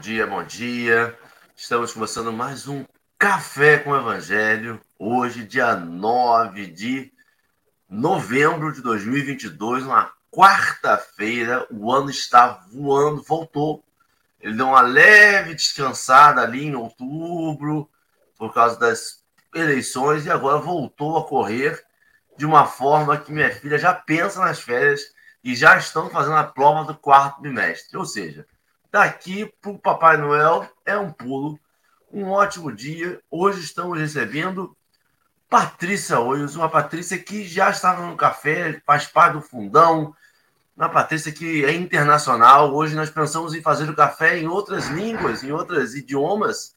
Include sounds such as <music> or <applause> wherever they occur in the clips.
dia, bom dia. Estamos começando mais um Café com Evangelho. Hoje, dia 9 de novembro de 2022, uma quarta-feira. O ano está voando, voltou. Ele deu uma leve descansada ali em outubro, por causa das eleições, e agora voltou a correr de uma forma que minha filha já pensa nas férias e já estão fazendo a prova do quarto bimestre. Ou seja, daqui para o Papai Noel é um pulo. Um ótimo dia. Hoje estamos recebendo Patrícia Oios, uma Patrícia que já estava no café, faz parte do fundão. Uma Patrícia que é internacional. Hoje nós pensamos em fazer o café em outras línguas, em outros idiomas,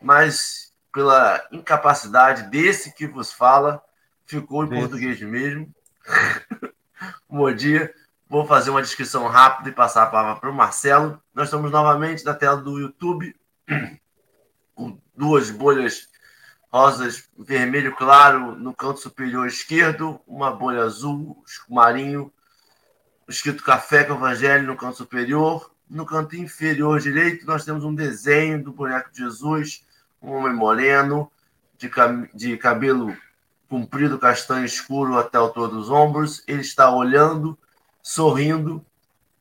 mas pela incapacidade desse que vos fala, ficou em português mesmo. <laughs> Bom dia. Vou fazer uma descrição rápida e passar a palavra para o Marcelo. Nós estamos novamente na tela do YouTube, <clears throat> com duas bolhas rosas, vermelho claro no canto superior esquerdo, uma bolha azul, marinho, escrito Café com Evangelho no canto superior. No canto inferior direito, nós temos um desenho do boneco de Jesus, um homem moreno, de, de cabelo comprido, castanho escuro até o altura dos ombros. Ele está olhando, sorrindo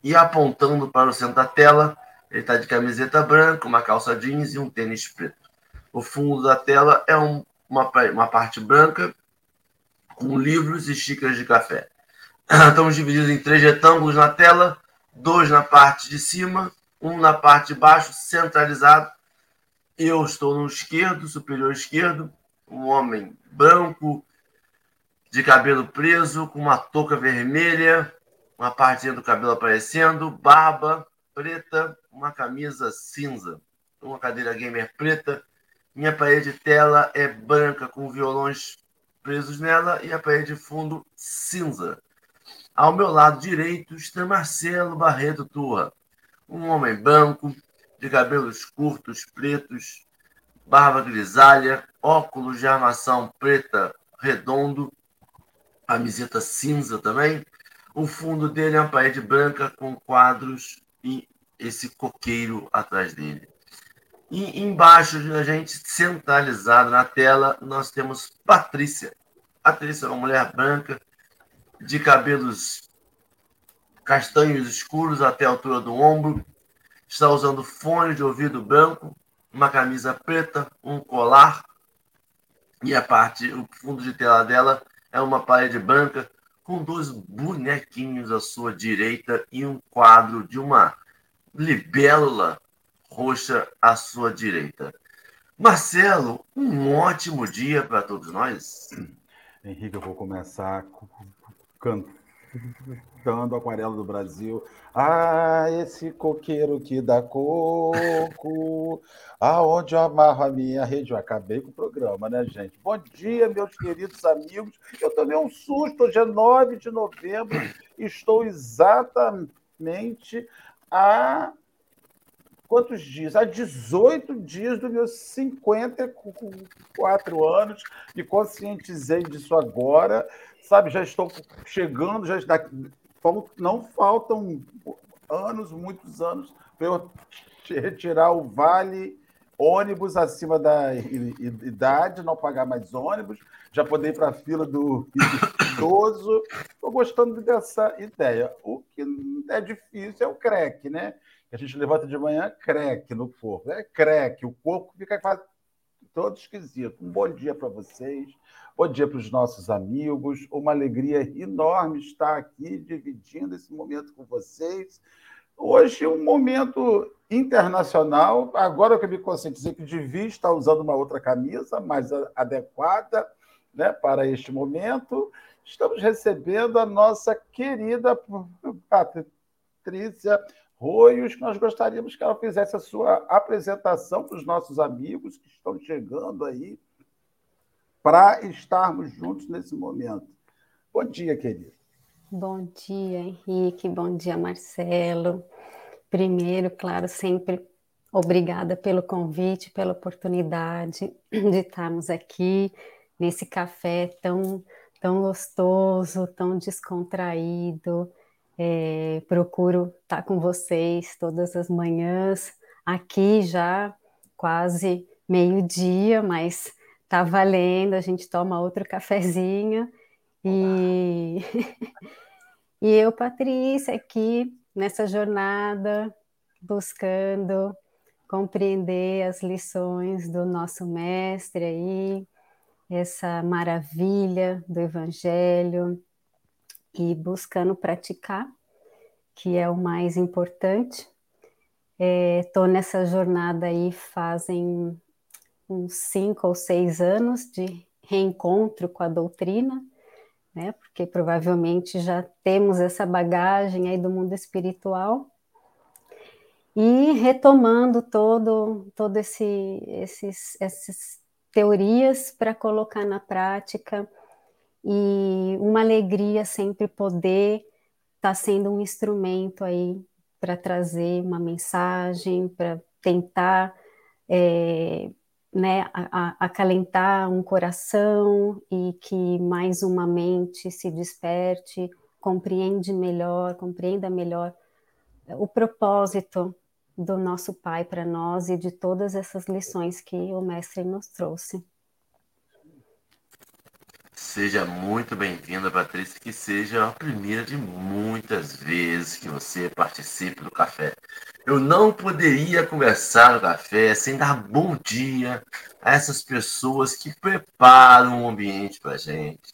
e apontando para o centro da tela. Ele está de camiseta branca, uma calça jeans e um tênis preto. O fundo da tela é um, uma, uma parte branca com livros e xícaras de café. <clears throat> Estamos divididos em três retângulos na tela, dois na parte de cima, um na parte de baixo, centralizado. Eu estou no esquerdo, superior esquerdo, um homem branco, de cabelo preso, com uma touca vermelha, uma partezinha do cabelo aparecendo, barba preta, uma camisa cinza, uma cadeira gamer preta. Minha parede de tela é branca com violões presos nela e a parede de fundo cinza. Ao meu lado direito está Marcelo Barreto Turra, um homem branco, de cabelos curtos, pretos, barba grisalha, óculos de armação preta redondo, camiseta cinza também. O fundo dele é uma parede branca com quadros e esse coqueiro atrás dele. E embaixo da gente, centralizado na tela, nós temos Patrícia. Patrícia é uma mulher branca, de cabelos castanhos escuros até a altura do ombro, está usando fone de ouvido branco, uma camisa preta, um colar e a parte, o fundo de tela dela é uma parede branca com dois bonequinhos à sua direita e um quadro de uma libélula roxa à sua direita. Marcelo, um ótimo dia para todos nós. Henrique, eu vou começar cantando cantando Aquarela do Brasil. Ah, esse coqueiro que dá coco, aonde eu amarro a minha rede. Eu acabei com o programa, né, gente? Bom dia, meus queridos amigos. Eu tomei um susto, hoje é 9 de novembro, estou exatamente a quantos dias? Há 18 dias dos meus 54 anos. Me conscientizei disso agora sabe, já estou chegando, já está, não faltam anos, muitos anos, para eu retirar o vale ônibus acima da idade, não pagar mais ônibus, já poder ir para a fila do idoso. Estou gostando dessa ideia. O que é difícil é o creque, né? A gente levanta de manhã, creque no corpo. É creque, o corpo fica quase todo esquisito. Um bom dia para vocês. Bom dia para os nossos amigos. Uma alegria enorme estar aqui dividindo esse momento com vocês. Hoje, um momento internacional. Agora que eu me conscientizei que devia estar usando uma outra camisa mais adequada né, para este momento. Estamos recebendo a nossa querida Patrícia Que nós gostaríamos que ela fizesse a sua apresentação para os nossos amigos que estão chegando aí para estarmos juntos nesse momento. Bom dia, querido. Bom dia, Henrique. Bom dia, Marcelo. Primeiro, claro, sempre obrigada pelo convite, pela oportunidade de estarmos aqui nesse café tão, tão gostoso, tão descontraído. É, procuro estar com vocês todas as manhãs. Aqui já quase meio-dia, mas tá valendo, a gente toma outro cafezinho. E, <laughs> e eu, Patrícia, aqui nessa jornada, buscando compreender as lições do nosso mestre aí, essa maravilha do Evangelho e buscando praticar, que é o mais importante. Estou é, nessa jornada aí fazem uns cinco ou seis anos de reencontro com a doutrina, né? Porque provavelmente já temos essa bagagem aí do mundo espiritual e retomando todo todo esse esses essas teorias para colocar na prática e uma alegria sempre poder estar tá sendo um instrumento aí para trazer uma mensagem, para tentar é, né, acalentar um coração e que mais uma mente se desperte, compreende melhor, compreenda melhor o propósito do nosso Pai para nós e de todas essas lições que o Mestre nos trouxe. Seja muito bem-vinda, Patrícia, que seja a primeira de muitas vezes que você participe do café. Eu não poderia conversar no café sem dar bom dia a essas pessoas que preparam o ambiente para gente.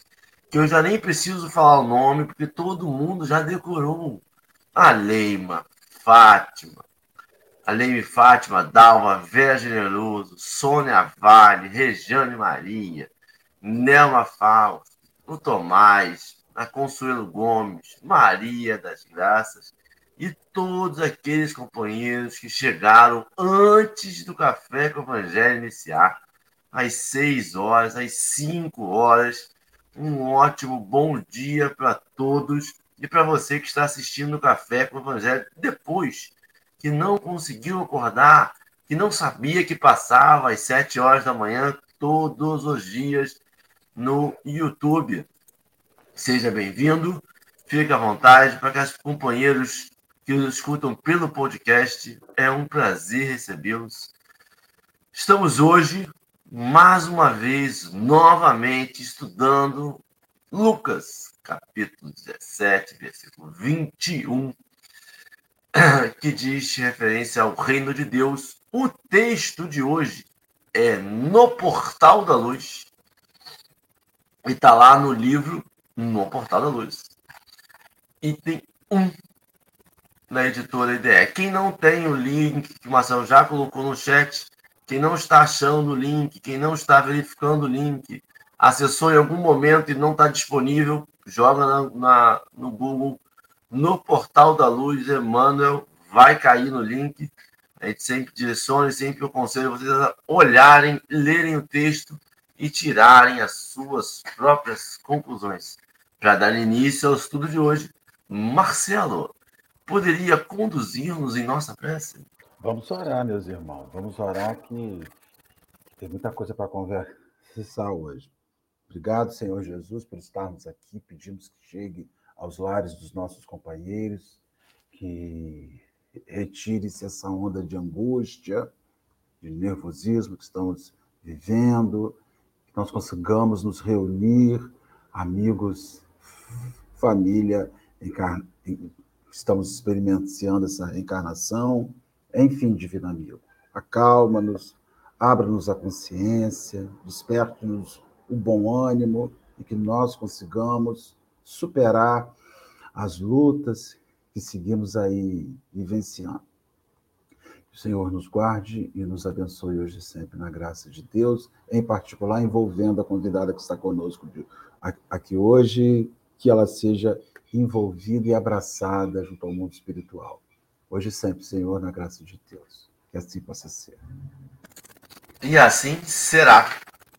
Que eu já nem preciso falar o nome, porque todo mundo já decorou. A Leima, Fátima, a Leime Fátima, Dalva, Vera Generoso, Sônia Vale, Regiane Maria, Nelma Fausto, o Tomás, a Consuelo Gomes, Maria das Graças e todos aqueles companheiros que chegaram antes do Café com o Evangelho iniciar, às seis horas, às cinco horas. Um ótimo bom dia para todos e para você que está assistindo o Café com o Evangelho depois, que não conseguiu acordar, que não sabia que passava às sete horas da manhã todos os dias no YouTube. Seja bem-vindo, fique à vontade para que os companheiros que nos escutam pelo podcast, é um prazer recebê-los. Estamos hoje, mais uma vez, novamente estudando Lucas, capítulo 17, versículo 21, <clears throat> que diz referência ao reino de Deus. O texto de hoje é no Portal da Luz, e está lá no livro, no Portal da Luz. Item 1 na editora IDE. Quem não tem o link que o Marcelo já colocou no chat, quem não está achando o link, quem não está verificando o link, acessou em algum momento e não está disponível, joga na, na, no Google, no Portal da Luz, Emmanuel, vai cair no link. A gente sempre direciona e sempre aconselho vocês a olharem, lerem o texto e tirarem as suas próprias conclusões. Para dar início ao estudo de hoje, Marcelo, poderia conduzir-nos em nossa prece? Vamos orar, meus irmãos. Vamos orar que tem muita coisa para conversar hoje. Obrigado, Senhor Jesus, por estarmos aqui. Pedimos que chegue aos lares dos nossos companheiros, que retire-se essa onda de angústia, de nervosismo que estamos vivendo, nós consigamos nos reunir, amigos, família, estamos experimentando essa reencarnação, enfim, divino amigo. Acalma-nos, abra-nos a consciência, desperte-nos o bom ânimo e que nós consigamos superar as lutas que seguimos aí vivenciando. O Senhor nos guarde e nos abençoe hoje e sempre na graça de Deus, em particular envolvendo a convidada que está conosco aqui hoje, que ela seja envolvida e abraçada junto ao mundo espiritual. Hoje e sempre, Senhor, na graça de Deus. Que assim possa ser. E assim será.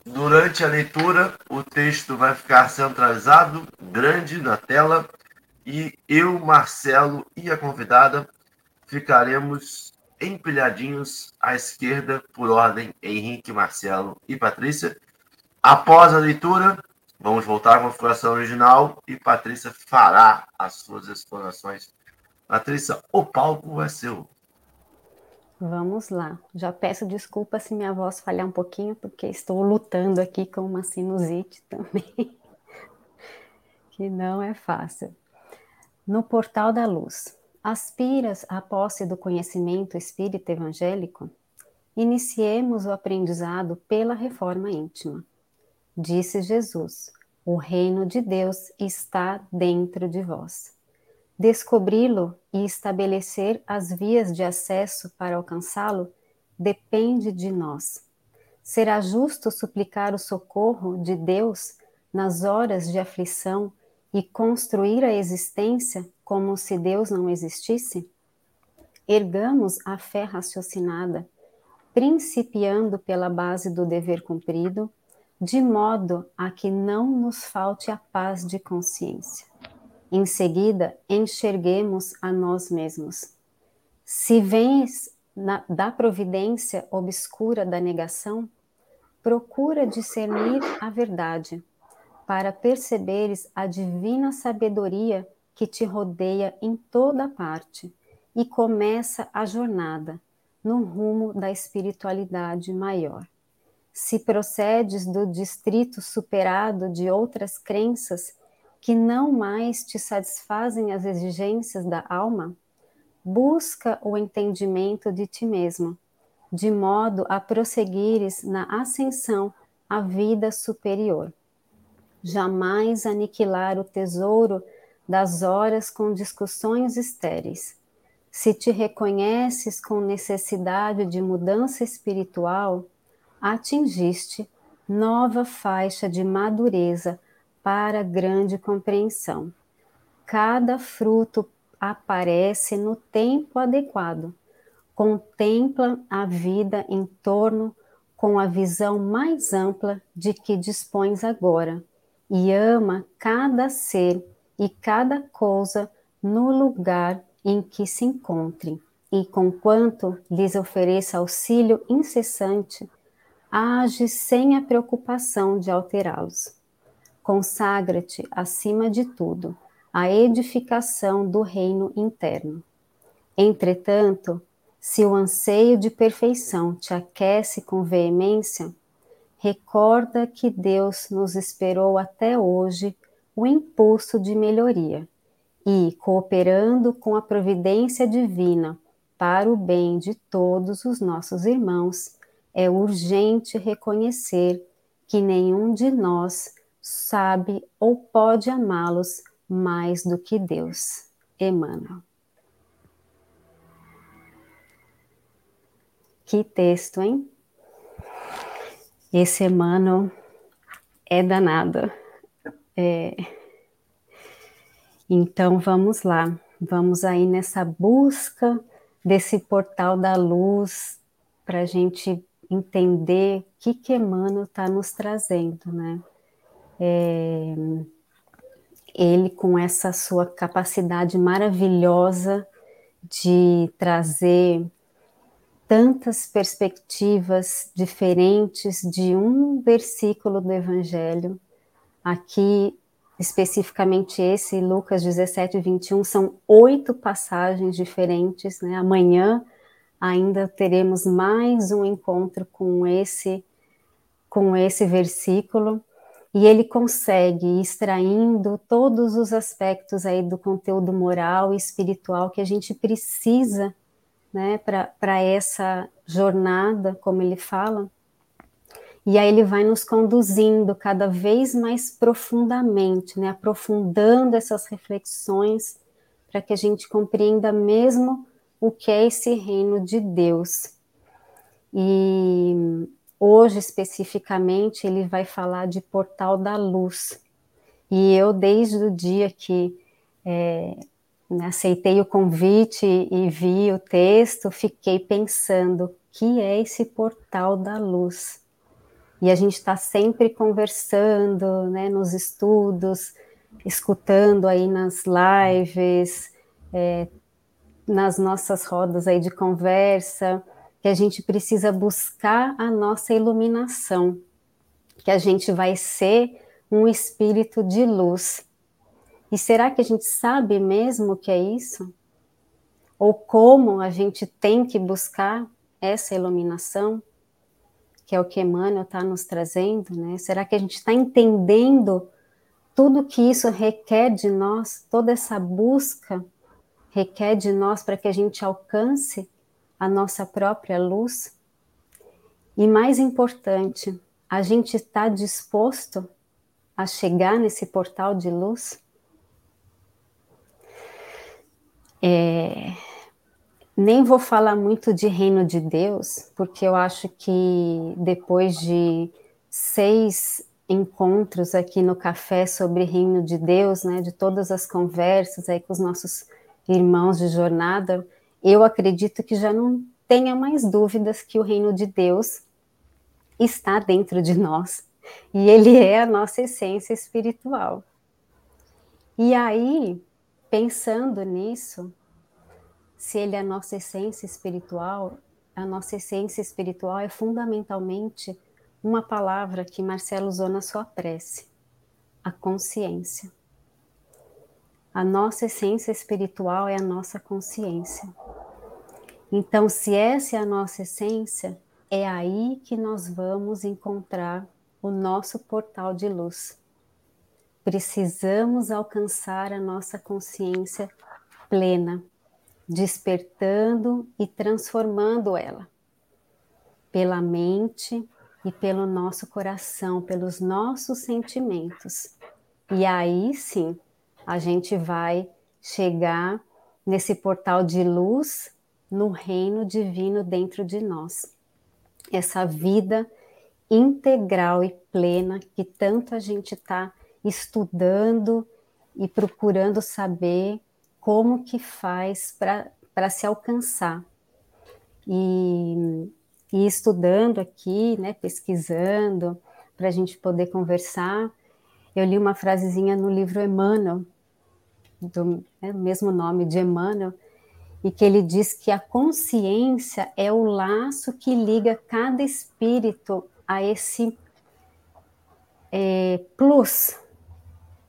Durante a leitura, o texto vai ficar centralizado, grande na tela, e eu, Marcelo e a convidada ficaremos empilhadinhos à esquerda, por ordem, Henrique, Marcelo e Patrícia. Após a leitura, vamos voltar à configuração original e Patrícia fará as suas explanações. Patrícia, o palco é seu. Vamos lá. Já peço desculpa se minha voz falhar um pouquinho, porque estou lutando aqui com uma sinusite também, <laughs> que não é fácil. No portal da luz, aspiras à posse do conhecimento espírita evangélico? Iniciemos o aprendizado pela reforma íntima. Disse Jesus: O reino de Deus está dentro de vós. Descobri-lo e estabelecer as vias de acesso para alcançá-lo depende de nós. Será justo suplicar o socorro de Deus nas horas de aflição e construir a existência como se Deus não existisse? Ergamos a fé raciocinada, principiando pela base do dever cumprido, de modo a que não nos falte a paz de consciência. Em seguida, enxerguemos a nós mesmos. Se vens na, da providência obscura da negação, procura discernir a verdade, para perceberes a divina sabedoria que te rodeia em toda parte e começa a jornada no rumo da espiritualidade maior. Se procedes do distrito superado de outras crenças que não mais te satisfazem as exigências da alma, busca o entendimento de ti mesmo, de modo a prosseguires na ascensão à vida superior. Jamais aniquilar o tesouro das horas com discussões estéreis. Se te reconheces com necessidade de mudança espiritual, atingiste nova faixa de madureza para grande compreensão. Cada fruto aparece no tempo adequado. Contempla a vida em torno com a visão mais ampla de que dispões agora e ama cada ser e cada coisa no lugar em que se encontre. E conquanto lhes ofereça auxílio incessante, age sem a preocupação de alterá-los consagra-te, acima de tudo, à edificação do reino interno. Entretanto, se o anseio de perfeição te aquece com veemência, recorda que Deus nos esperou até hoje o impulso de melhoria e, cooperando com a providência divina para o bem de todos os nossos irmãos, é urgente reconhecer que nenhum de nós sabe ou pode amá-los mais do que Deus. Emmanuel. Que texto, hein? Esse Emmanuel é danado. É... Então vamos lá, vamos aí nessa busca desse portal da luz para a gente entender o que, que Emmanuel está nos trazendo, né? É, ele, com essa sua capacidade maravilhosa de trazer tantas perspectivas diferentes de um versículo do Evangelho, aqui especificamente esse, Lucas 17, 21, são oito passagens diferentes, né? Amanhã ainda teremos mais um encontro com esse com esse versículo e ele consegue extraindo todos os aspectos aí do conteúdo moral e espiritual que a gente precisa, né, para essa jornada, como ele fala. E aí ele vai nos conduzindo cada vez mais profundamente, né, aprofundando essas reflexões para que a gente compreenda mesmo o que é esse reino de Deus. E Hoje, especificamente, ele vai falar de Portal da Luz. E eu, desde o dia que é, né, aceitei o convite e vi o texto, fiquei pensando: o que é esse Portal da Luz? E a gente está sempre conversando, né, nos estudos, escutando aí nas lives, é, nas nossas rodas aí de conversa que a gente precisa buscar a nossa iluminação, que a gente vai ser um espírito de luz. E será que a gente sabe mesmo o que é isso? ou como a gente tem que buscar essa iluminação, que é o que Emmanuel está nos trazendo, né? Será que a gente está entendendo tudo que isso requer de nós, toda essa busca requer de nós para que a gente alcance a nossa própria luz? E mais importante, a gente está disposto a chegar nesse portal de luz? É, nem vou falar muito de reino de Deus, porque eu acho que depois de seis encontros aqui no café sobre reino de Deus, né, de todas as conversas aí com os nossos irmãos de jornada, eu acredito que já não tenha mais dúvidas que o reino de Deus está dentro de nós e ele é a nossa essência espiritual. E aí, pensando nisso, se ele é a nossa essência espiritual, a nossa essência espiritual é fundamentalmente uma palavra que Marcelo usou na sua prece: a consciência. A nossa essência espiritual é a nossa consciência. Então, se essa é a nossa essência, é aí que nós vamos encontrar o nosso portal de luz. Precisamos alcançar a nossa consciência plena, despertando e transformando ela pela mente e pelo nosso coração, pelos nossos sentimentos. E aí sim, a gente vai chegar nesse portal de luz no reino divino dentro de nós essa vida integral e plena que tanto a gente está estudando e procurando saber como que faz para se alcançar. E, e, estudando aqui, né, pesquisando, para a gente poder conversar, eu li uma frasezinha no livro Emmanuel, do né, mesmo nome de Emmanuel, e que ele diz que a consciência é o laço que liga cada espírito a esse é, plus.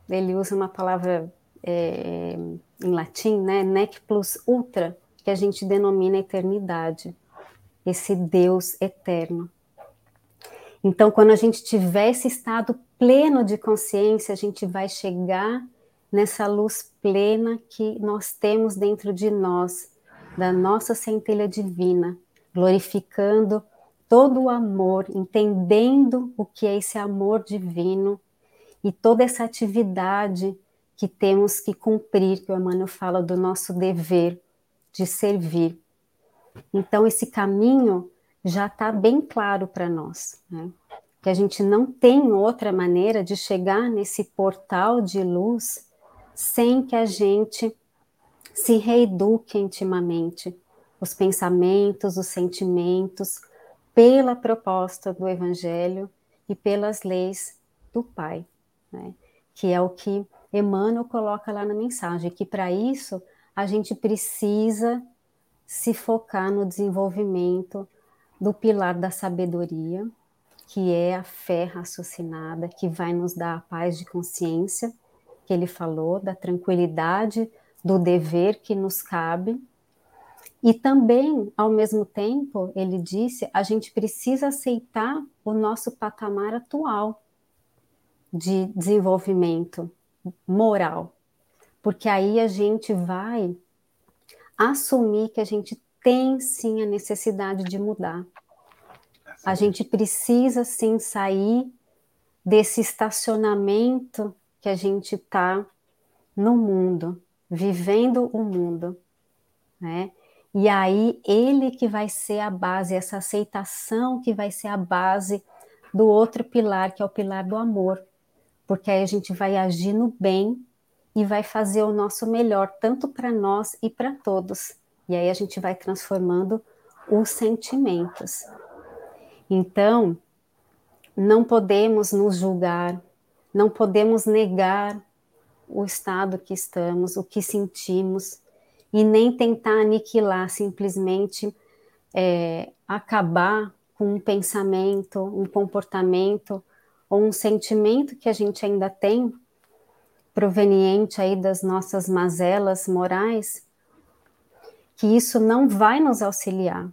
Ele usa uma palavra é, em latim, né? Nec plus ultra, que a gente denomina eternidade, esse Deus eterno. Então, quando a gente tiver esse estado pleno de consciência, a gente vai chegar nessa luz plena que nós temos dentro de nós, da nossa centelha divina, glorificando todo o amor, entendendo o que é esse amor divino e toda essa atividade que temos que cumprir, que o Emmanuel fala do nosso dever de servir. Então, esse caminho já está bem claro para nós, né? que a gente não tem outra maneira de chegar nesse portal de luz sem que a gente se reeduque intimamente os pensamentos, os sentimentos, pela proposta do Evangelho e pelas leis do Pai, né? que é o que Emmanuel coloca lá na mensagem, que para isso a gente precisa se focar no desenvolvimento do pilar da sabedoria, que é a fé raciocinada, que vai nos dar a paz de consciência que ele falou, da tranquilidade do dever que nos cabe. E também, ao mesmo tempo, ele disse, a gente precisa aceitar o nosso patamar atual de desenvolvimento moral, porque aí a gente vai assumir que a gente tem sim a necessidade de mudar. A gente precisa sim sair desse estacionamento que a gente está no mundo, vivendo o mundo, né? E aí ele que vai ser a base, essa aceitação que vai ser a base do outro pilar, que é o pilar do amor, porque aí a gente vai agir no bem e vai fazer o nosso melhor, tanto para nós e para todos. E aí a gente vai transformando os sentimentos. Então, não podemos nos julgar, não podemos negar o estado que estamos, o que sentimos, e nem tentar aniquilar, simplesmente é, acabar com um pensamento, um comportamento ou um sentimento que a gente ainda tem, proveniente aí das nossas mazelas morais, que isso não vai nos auxiliar.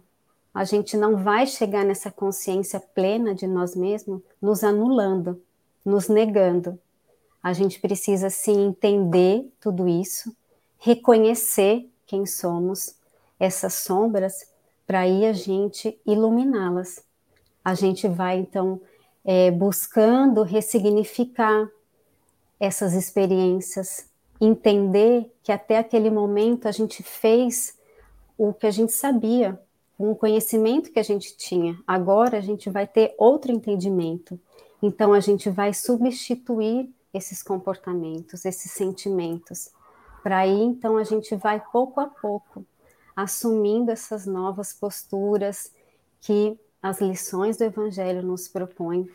A gente não vai chegar nessa consciência plena de nós mesmos nos anulando, nos negando. A gente precisa sim entender tudo isso, reconhecer quem somos, essas sombras, para aí a gente iluminá-las. A gente vai então é, buscando ressignificar essas experiências, entender que até aquele momento a gente fez o que a gente sabia, com o conhecimento que a gente tinha. Agora a gente vai ter outro entendimento. Então a gente vai substituir esses comportamentos, esses sentimentos. Para aí então a gente vai pouco a pouco assumindo essas novas posturas que as lições do evangelho nos propõem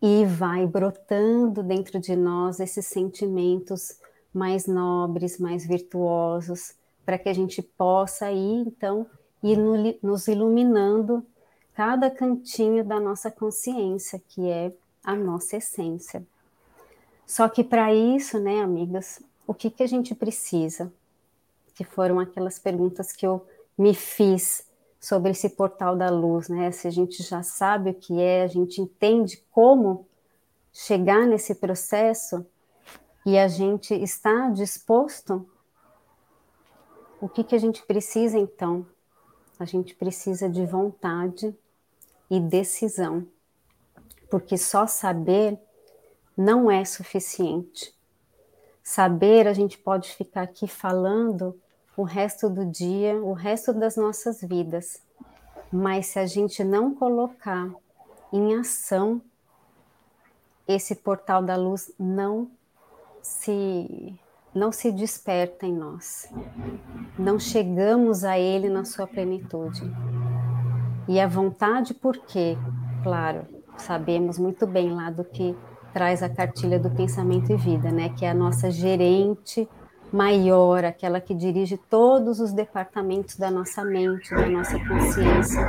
e vai brotando dentro de nós esses sentimentos mais nobres, mais virtuosos, para que a gente possa ir, então, ir no, nos iluminando cada cantinho da nossa consciência, que é a nossa essência. Só que para isso, né, amigas, o que, que a gente precisa? Que foram aquelas perguntas que eu me fiz sobre esse portal da luz, né? Se a gente já sabe o que é, a gente entende como chegar nesse processo e a gente está disposto, o que, que a gente precisa então? A gente precisa de vontade e decisão, porque só saber não é suficiente. Saber, a gente pode ficar aqui falando o resto do dia, o resto das nossas vidas. Mas se a gente não colocar em ação, esse portal da luz não se não se desperta em nós. Não chegamos a ele na sua plenitude. E a vontade, por quê? Claro, sabemos muito bem lá do que traz a cartilha do pensamento e vida, né? Que é a nossa gerente maior, aquela que dirige todos os departamentos da nossa mente, da nossa consciência.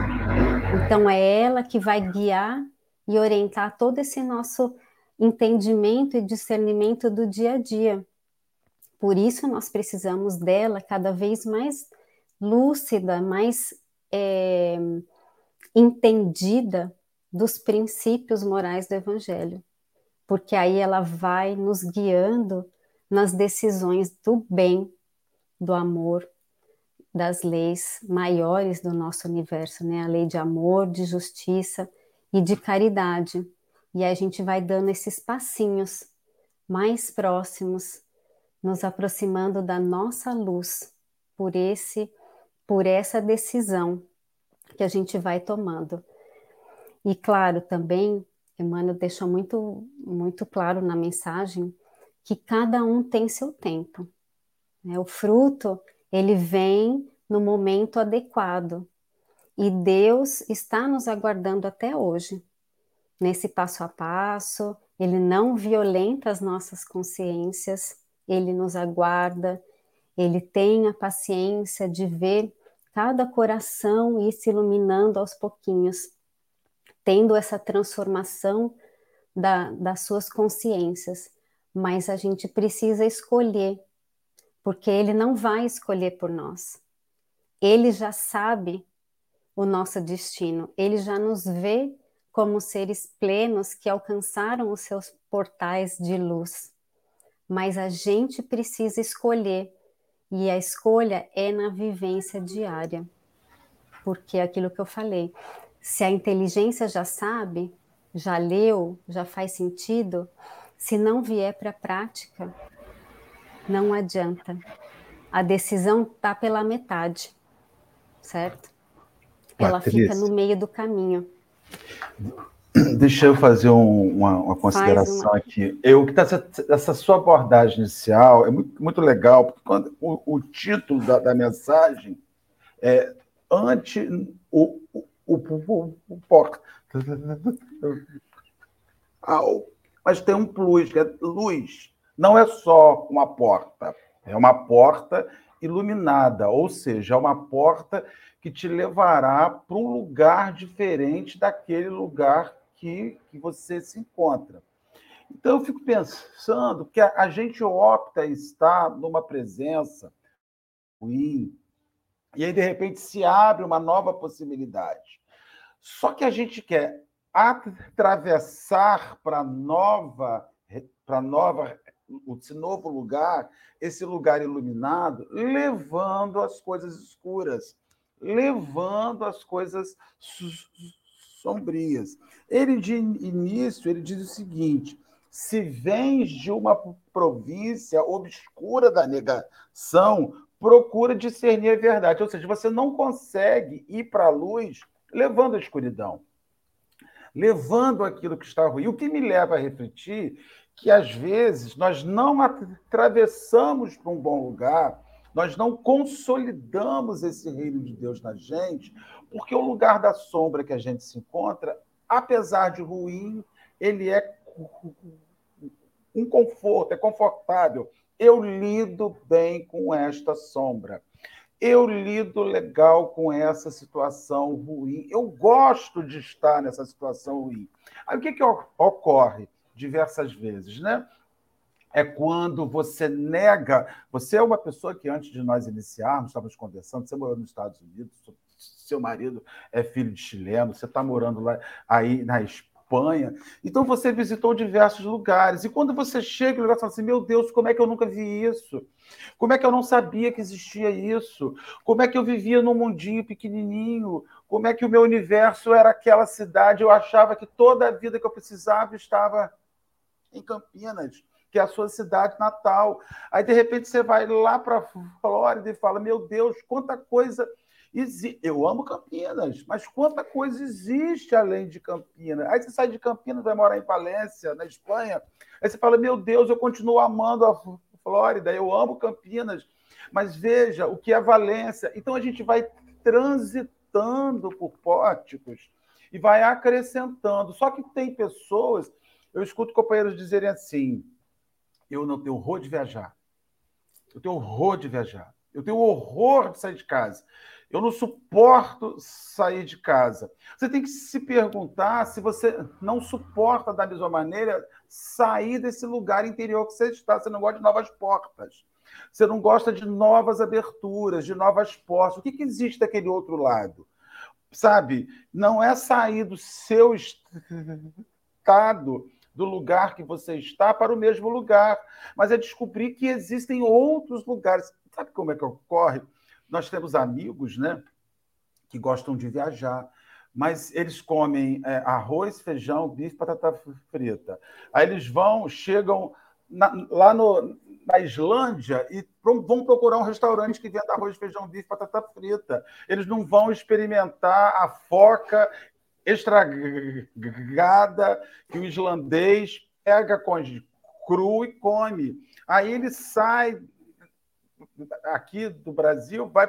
Então é ela que vai guiar e orientar todo esse nosso entendimento e discernimento do dia a dia. Por isso nós precisamos dela cada vez mais lúcida, mais é, entendida dos princípios morais do Evangelho, porque aí ela vai nos guiando nas decisões do bem, do amor, das leis maiores do nosso universo, né? A lei de amor, de justiça e de caridade. E a gente vai dando esses passinhos mais próximos, nos aproximando da nossa luz por esse por essa decisão que a gente vai tomando. E claro, também Emmanuel deixou muito muito claro na mensagem que cada um tem seu tempo. Né? O fruto, ele vem no momento adequado. E Deus está nos aguardando até hoje, nesse passo a passo, ele não violenta as nossas consciências, ele nos aguarda, ele tem a paciência de ver cada coração ir se iluminando aos pouquinhos, tendo essa transformação da, das suas consciências mas a gente precisa escolher, porque ele não vai escolher por nós. Ele já sabe o nosso destino, ele já nos vê como seres plenos que alcançaram os seus portais de luz. Mas a gente precisa escolher, e a escolha é na vivência diária. Porque é aquilo que eu falei, se a inteligência já sabe, já leu, já faz sentido, se não vier para a prática, não adianta. A decisão está pela metade, certo? Ela fica no meio do caminho. Deixa eu fazer um, uma, uma, consideração uma... aqui. Eu que tá, essa, essa, sua abordagem inicial é muito, muito legal, porque quando, o, o título da, da, mensagem é ante o, o, o, o, o porta. Ao mas tem um plus, que é luz. Não é só uma porta, é uma porta iluminada, ou seja, é uma porta que te levará para um lugar diferente daquele lugar que, que você se encontra. Então, eu fico pensando que a, a gente opta estar numa presença ruim, E aí, de repente, se abre uma nova possibilidade. Só que a gente quer atravessar para nova, para nova, esse novo lugar, esse lugar iluminado, levando as coisas escuras, levando as coisas sombrias. Ele de início ele diz o seguinte: se vens de uma província obscura da negação, procura discernir a verdade. Ou seja, você não consegue ir para a luz levando a escuridão, levando aquilo que está ruim. O que me leva a refletir que, às vezes, nós não atravessamos para um bom lugar, nós não consolidamos esse reino de Deus na gente, porque o lugar da sombra que a gente se encontra, apesar de ruim, ele é um conforto, é confortável. Eu lido bem com esta sombra eu lido legal com essa situação ruim. Eu gosto de estar nessa situação ruim. Aí o que, que ocorre diversas vezes, né? É quando você nega. Você é uma pessoa que, antes de nós iniciarmos, estávamos conversando, você morou nos Estados Unidos, seu marido é filho de chileno, você está morando lá aí na Espanha Espanha. Então você visitou diversos lugares. E quando você chega, o lugar fala assim: meu Deus, como é que eu nunca vi isso? Como é que eu não sabia que existia isso? Como é que eu vivia num mundinho pequenininho? Como é que o meu universo era aquela cidade? Eu achava que toda a vida que eu precisava estava em Campinas, que é a sua cidade natal. Aí, de repente, você vai lá para a Flórida e fala: Meu Deus, quanta coisa eu amo Campinas, mas quanta coisa existe além de Campinas? Aí você sai de Campinas, vai morar em Palência, na Espanha. Aí você fala: Meu Deus, eu continuo amando a Flórida, eu amo Campinas. Mas veja o que é Valência. Então a gente vai transitando por pórticos e vai acrescentando. Só que tem pessoas, eu escuto companheiros dizerem assim: Eu não tenho horror de viajar. Eu tenho horror de viajar. Eu tenho horror de sair de casa. Eu não suporto sair de casa. Você tem que se perguntar se você não suporta, da mesma maneira, sair desse lugar interior que você está. Você não gosta de novas portas. Você não gosta de novas aberturas, de novas portas. O que, que existe daquele outro lado? Sabe? Não é sair do seu estado, do lugar que você está, para o mesmo lugar, mas é descobrir que existem outros lugares. Sabe como é que ocorre? Nós temos amigos, né, que gostam de viajar, mas eles comem é, arroz, feijão, bife, batata frita. Aí eles vão, chegam na, lá no, na Islândia e vão procurar um restaurante que venda arroz, feijão, bife, batata frita. Eles não vão experimentar a foca estragada que o islandês pega com cru e come. Aí ele sai aqui do Brasil, vai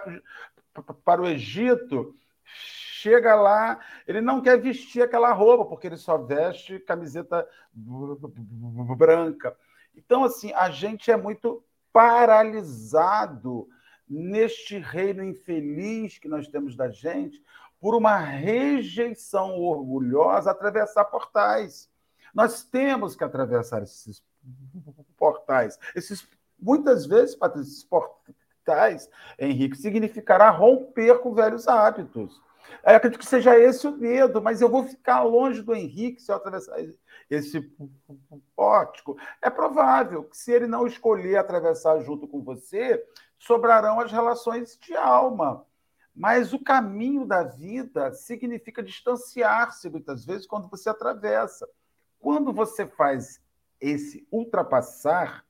para o Egito, chega lá, ele não quer vestir aquela roupa, porque ele só veste camiseta branca. Então, assim, a gente é muito paralisado neste reino infeliz que nós temos da gente por uma rejeição orgulhosa atravessar portais. Nós temos que atravessar esses portais. Esses Muitas vezes, Patrícia, esses portais, Henrique, significará romper com velhos hábitos. Eu acredito que seja esse o medo, mas eu vou ficar longe do Henrique se eu atravessar esse pórtico. É provável que, se ele não escolher atravessar junto com você, sobrarão as relações de alma. Mas o caminho da vida significa distanciar-se, muitas vezes, quando você atravessa. Quando você faz esse ultrapassar,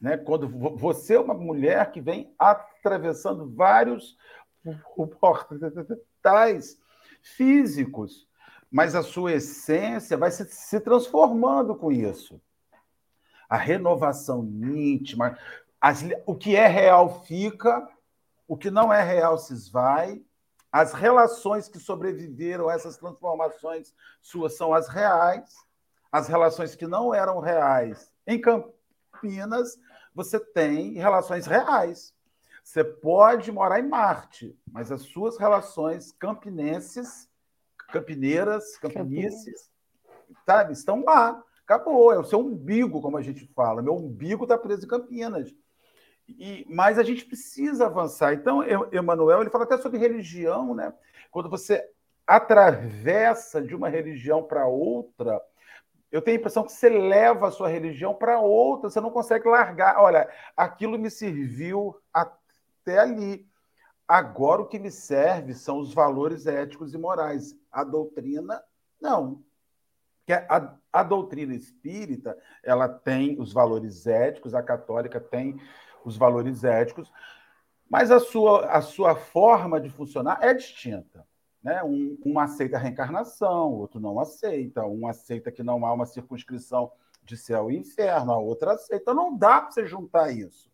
né? Quando você é uma mulher que vem atravessando vários <laughs> portais físicos, mas a sua essência vai se, se transformando com isso. A renovação íntima, as, o que é real fica, o que não é real se esvai, as relações que sobreviveram a essas transformações suas são as reais, as relações que não eram reais em Campinas você tem relações reais. Você pode morar em Marte, mas as suas relações campinenses, campineiras, campinices, sabe, estão lá. Acabou, é o seu umbigo, como a gente fala. Meu umbigo está preso em Campinas. E, mas a gente precisa avançar. Então, Emanuel, ele fala até sobre religião, né? Quando você atravessa de uma religião para outra, eu tenho a impressão que você leva a sua religião para outra, você não consegue largar. Olha, aquilo me serviu até ali. Agora o que me serve são os valores éticos e morais. A doutrina, não. A, a doutrina espírita, ela tem os valores éticos, a católica tem os valores éticos, mas a sua, a sua forma de funcionar é distinta. Né? Um, um aceita a reencarnação, outro não aceita, um aceita que não há uma circunscrição de céu e inferno, a outra aceita. Não dá para você juntar isso.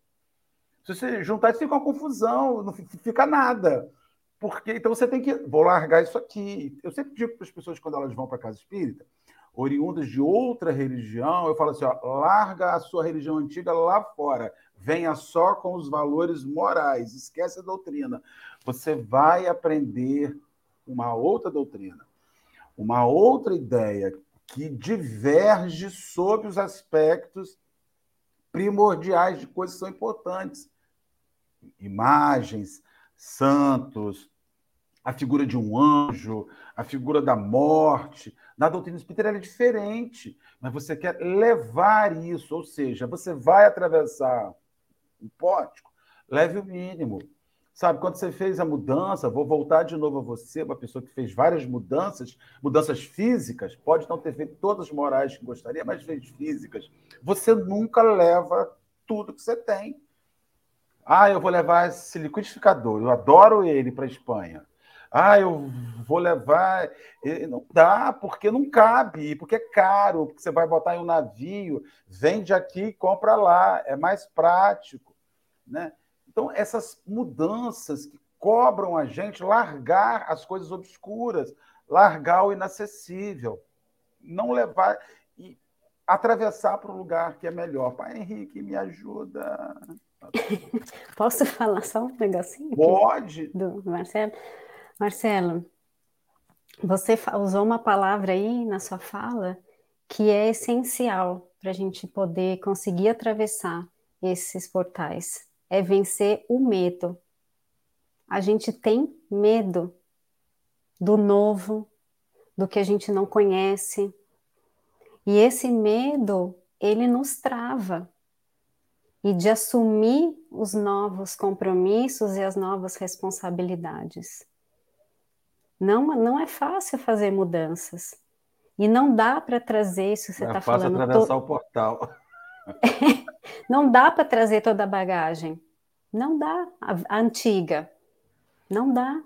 Se você juntar isso, fica uma confusão, não fica nada. Porque então você tem que. Vou largar isso aqui. Eu sempre digo para as pessoas quando elas vão para a casa espírita, oriundas de outra religião, eu falo assim: ó, larga a sua religião antiga lá fora. Venha só com os valores morais, esquece a doutrina. Você vai aprender uma outra doutrina, uma outra ideia que diverge sobre os aspectos primordiais de coisas que são importantes. Imagens, santos, a figura de um anjo, a figura da morte. Na doutrina espírita é diferente, mas você quer levar isso, ou seja, você vai atravessar o pórtico, leve o mínimo. Sabe, quando você fez a mudança, vou voltar de novo a você, uma pessoa que fez várias mudanças, mudanças físicas, pode não ter feito todas as morais que gostaria, mas fez físicas. Você nunca leva tudo que você tem. Ah, eu vou levar esse liquidificador, eu adoro ele para a Espanha. Ah, eu vou levar. Não dá, porque não cabe, porque é caro, porque você vai botar em um navio, vende aqui, compra lá, é mais prático. Né? Então, essas mudanças que cobram a gente largar as coisas obscuras, largar o inacessível, não levar e atravessar para um lugar que é melhor. Pai Henrique, me ajuda. <laughs> Posso falar só um negocinho? Pode. Do Marcelo. Marcelo, você usou uma palavra aí na sua fala que é essencial para a gente poder conseguir atravessar esses portais, é vencer o medo. A gente tem medo do novo, do que a gente não conhece. E esse medo, ele nos trava. E de assumir os novos compromissos e as novas responsabilidades. Não, não é fácil fazer mudanças. E não dá para trazer isso que você está é falando. atravessar to... o portal. <laughs> não dá para trazer toda a bagagem. Não dá. A, a antiga. Não dá.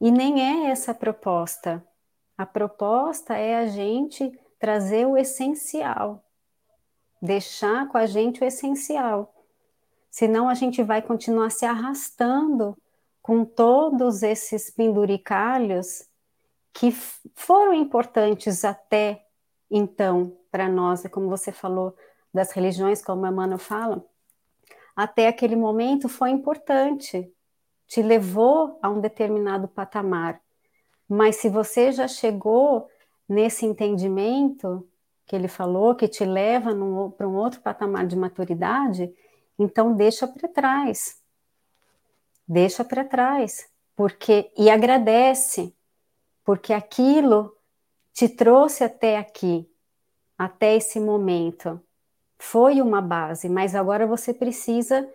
E nem é essa a proposta. A proposta é a gente trazer o essencial. Deixar com a gente o essencial. Senão a gente vai continuar se arrastando com todos esses penduricalhos que foram importantes até então para nós, é como você falou das religiões, como Emmanuel fala, até aquele momento foi importante, te levou a um determinado patamar. Mas se você já chegou nesse entendimento que ele falou, que te leva para um outro patamar de maturidade, então deixa para trás deixa para trás, porque e agradece, porque aquilo te trouxe até aqui, até esse momento. Foi uma base, mas agora você precisa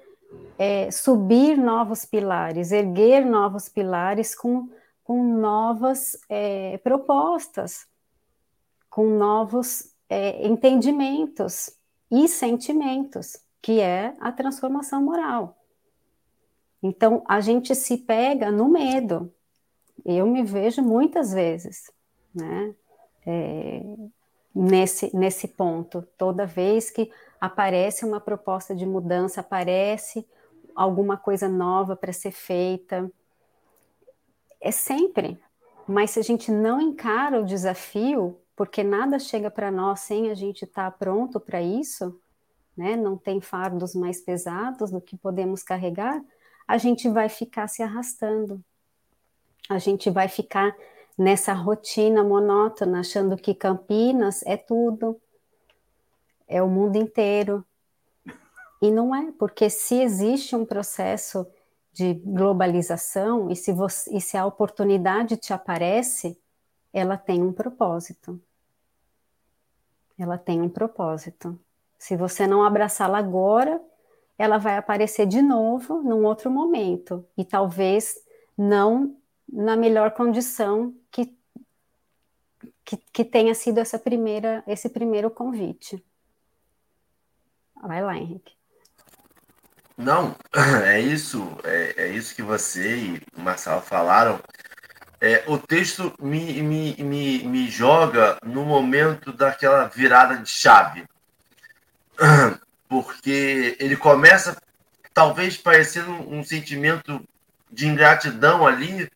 é, subir novos pilares, erguer novos pilares com, com novas é, propostas, com novos é, entendimentos e sentimentos, que é a transformação moral. Então, a gente se pega no medo. Eu me vejo muitas vezes, né? É, nesse, nesse ponto. Toda vez que aparece uma proposta de mudança, aparece alguma coisa nova para ser feita. É sempre. Mas se a gente não encara o desafio, porque nada chega para nós sem a gente estar tá pronto para isso, né? não tem fardos mais pesados do que podemos carregar, a gente vai ficar se arrastando. A gente vai ficar nessa rotina monótona, achando que Campinas é tudo, é o mundo inteiro. E não é, porque se existe um processo de globalização e se, você, e se a oportunidade te aparece, ela tem um propósito. Ela tem um propósito. Se você não abraçá-la agora, ela vai aparecer de novo num outro momento e talvez não na melhor condição que, que, que tenha sido essa primeira, esse primeiro convite. Vai lá, Henrique. Não, <clears throat> é isso, é, é isso que você e o Marcelo falaram. É, o texto me, me, me, me joga no momento daquela virada de chave. <clears throat> Porque ele começa, talvez, parecendo um sentimento de ingratidão ali,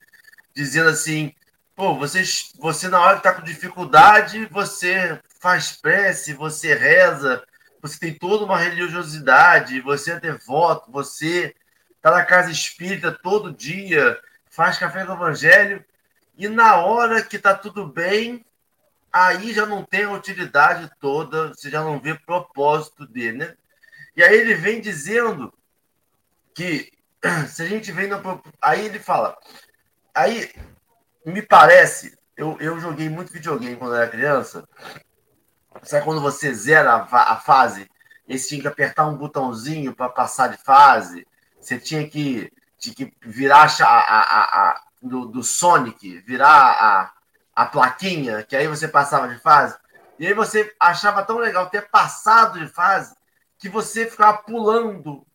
dizendo assim: pô, você, você na hora que está com dificuldade, você faz prece, você reza, você tem toda uma religiosidade, você é devoto, você está na casa espírita todo dia, faz café com o evangelho, e na hora que está tudo bem, aí já não tem a utilidade toda, você já não vê propósito dele, né? E aí ele vem dizendo que <clears throat> se a gente vem no, aí ele fala, aí me parece, eu, eu joguei muito videogame quando era criança, Sabe quando você zera a, a fase? Você tinha que apertar um botãozinho para passar de fase? Você tinha que, tinha que virar a, a, a do, do, Sonic, virar a, a plaquinha, que aí você passava de fase. E aí você achava tão legal ter passado de fase que você ficava pulando,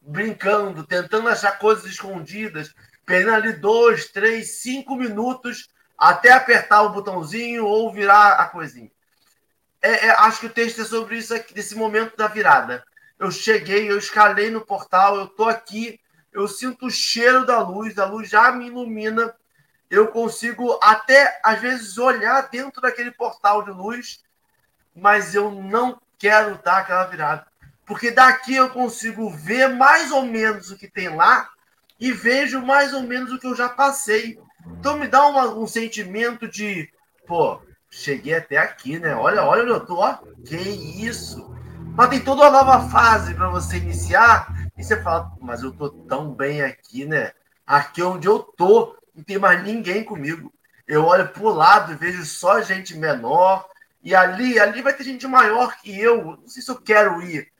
brincando, tentando achar coisas escondidas, perdendo ali dois, três, cinco minutos até apertar o botãozinho ou virar a coisinha é, é, acho que o texto é sobre isso aqui, desse momento da virada. Eu cheguei, eu escalei no portal, eu tô aqui, eu sinto o cheiro da luz, a luz já me ilumina. Eu consigo até às vezes olhar dentro daquele portal de luz, mas eu não quero dar aquela virada, porque daqui eu consigo ver mais ou menos o que tem lá e vejo mais ou menos o que eu já passei. Então me dá uma, um sentimento de, pô, cheguei até aqui, né? Olha, olha onde eu tô, ó. Que isso! Mas tem toda uma nova fase para você iniciar. E você fala, mas eu tô tão bem aqui, né? Aqui onde eu tô, não tem mais ninguém comigo. Eu olho pro lado e vejo só gente menor. E ali, ali vai ter gente maior que eu. Não sei se eu quero ir.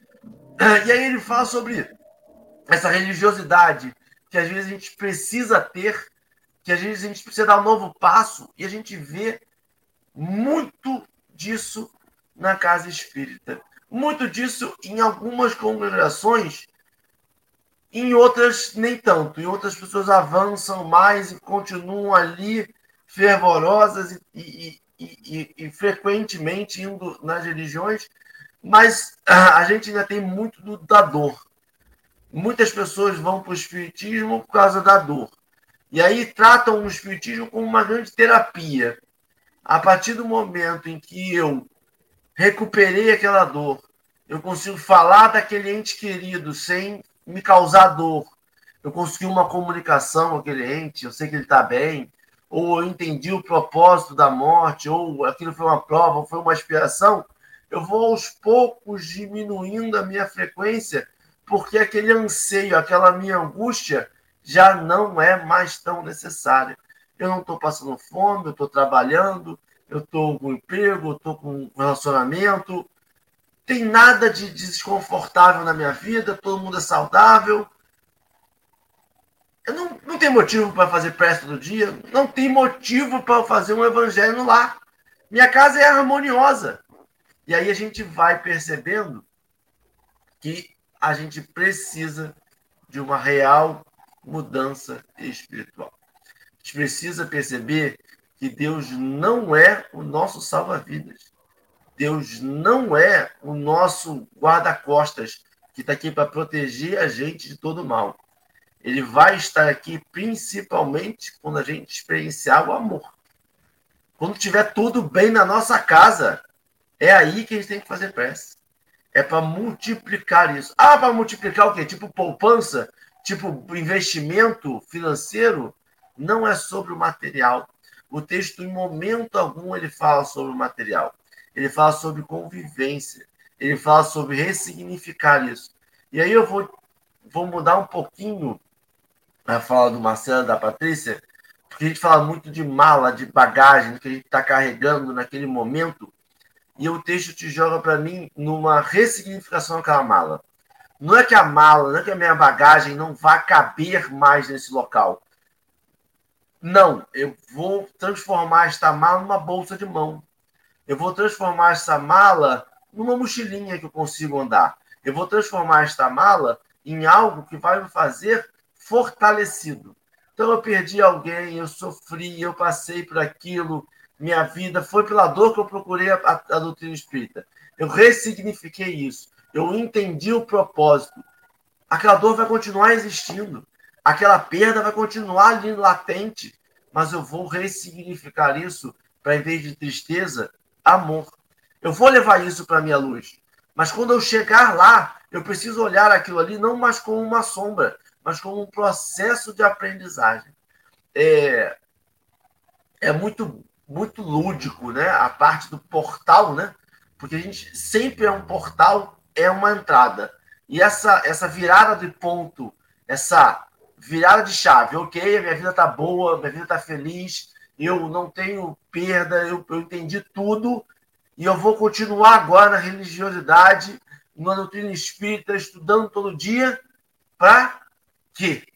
E aí ele fala sobre essa religiosidade que às vezes a gente precisa ter, que às vezes a gente precisa dar um novo passo e a gente vê muito disso na casa espírita. Muito disso em algumas congregações, em outras nem tanto. Em outras pessoas avançam mais e continuam ali fervorosas e, e, e, e frequentemente indo nas religiões, mas a gente ainda tem muito do, da dor. Muitas pessoas vão para o espiritismo por causa da dor. E aí tratam o espiritismo como uma grande terapia. A partir do momento em que eu recuperei aquela dor, eu consigo falar daquele ente querido sem me causar dor. Eu consegui uma comunicação com aquele ente, eu sei que ele está bem, ou eu entendi o propósito da morte, ou aquilo foi uma prova, ou foi uma inspiração. Eu vou aos poucos diminuindo a minha frequência, porque aquele anseio, aquela minha angústia já não é mais tão necessária eu não estou passando fome, eu estou trabalhando, eu estou com emprego, eu estou com relacionamento. Tem nada de desconfortável na minha vida, todo mundo é saudável. Eu não, não tenho motivo para fazer prece todo dia, não tem motivo para fazer um evangelho no lar. Minha casa é harmoniosa. E aí a gente vai percebendo que a gente precisa de uma real mudança espiritual gente precisa perceber que Deus não é o nosso salva-vidas. Deus não é o nosso guarda-costas que está aqui para proteger a gente de todo mal. Ele vai estar aqui principalmente quando a gente experienciar o amor. Quando tiver tudo bem na nossa casa, é aí que a gente tem que fazer prece. É para multiplicar isso. Ah, para multiplicar o quê? Tipo poupança? Tipo investimento financeiro? não é sobre o material. O texto, em momento algum, ele fala sobre o material. Ele fala sobre convivência. ele fala sobre ressignificar isso. E aí eu vou, vou mudar um pouquinho a fala do Marcelo e da Patrícia, porque a gente fala muito de mala, de bagagem, que a gente está carregando naquele momento, e o texto te joga para mim numa ressignificação daquela mala. Não é que a mala, não é que a minha bagagem não vá caber mais nesse local. Não, eu vou transformar esta mala numa bolsa de mão. Eu vou transformar essa mala numa mochilinha que eu consigo andar. Eu vou transformar esta mala em algo que vai me fazer fortalecido. Então eu perdi alguém, eu sofri, eu passei por aquilo, minha vida foi pela dor que eu procurei a, a, a doutrina espírita. Eu ressignifiquei isso. Eu entendi o propósito. Aquela dor vai continuar existindo. Aquela perda vai continuar ali latente. Mas eu vou ressignificar isso para, em vez de tristeza, amor. Eu vou levar isso para a minha luz. Mas quando eu chegar lá, eu preciso olhar aquilo ali não mais como uma sombra, mas como um processo de aprendizagem. É, é muito, muito lúdico, né? A parte do portal, né? Porque a gente sempre é um portal, é uma entrada. E essa, essa virada de ponto, essa virada de chave, ok, minha vida tá boa, minha vida tá feliz, eu não tenho perda, eu, eu entendi tudo, e eu vou continuar agora na religiosidade, na doutrina espírita, estudando todo dia, para quê?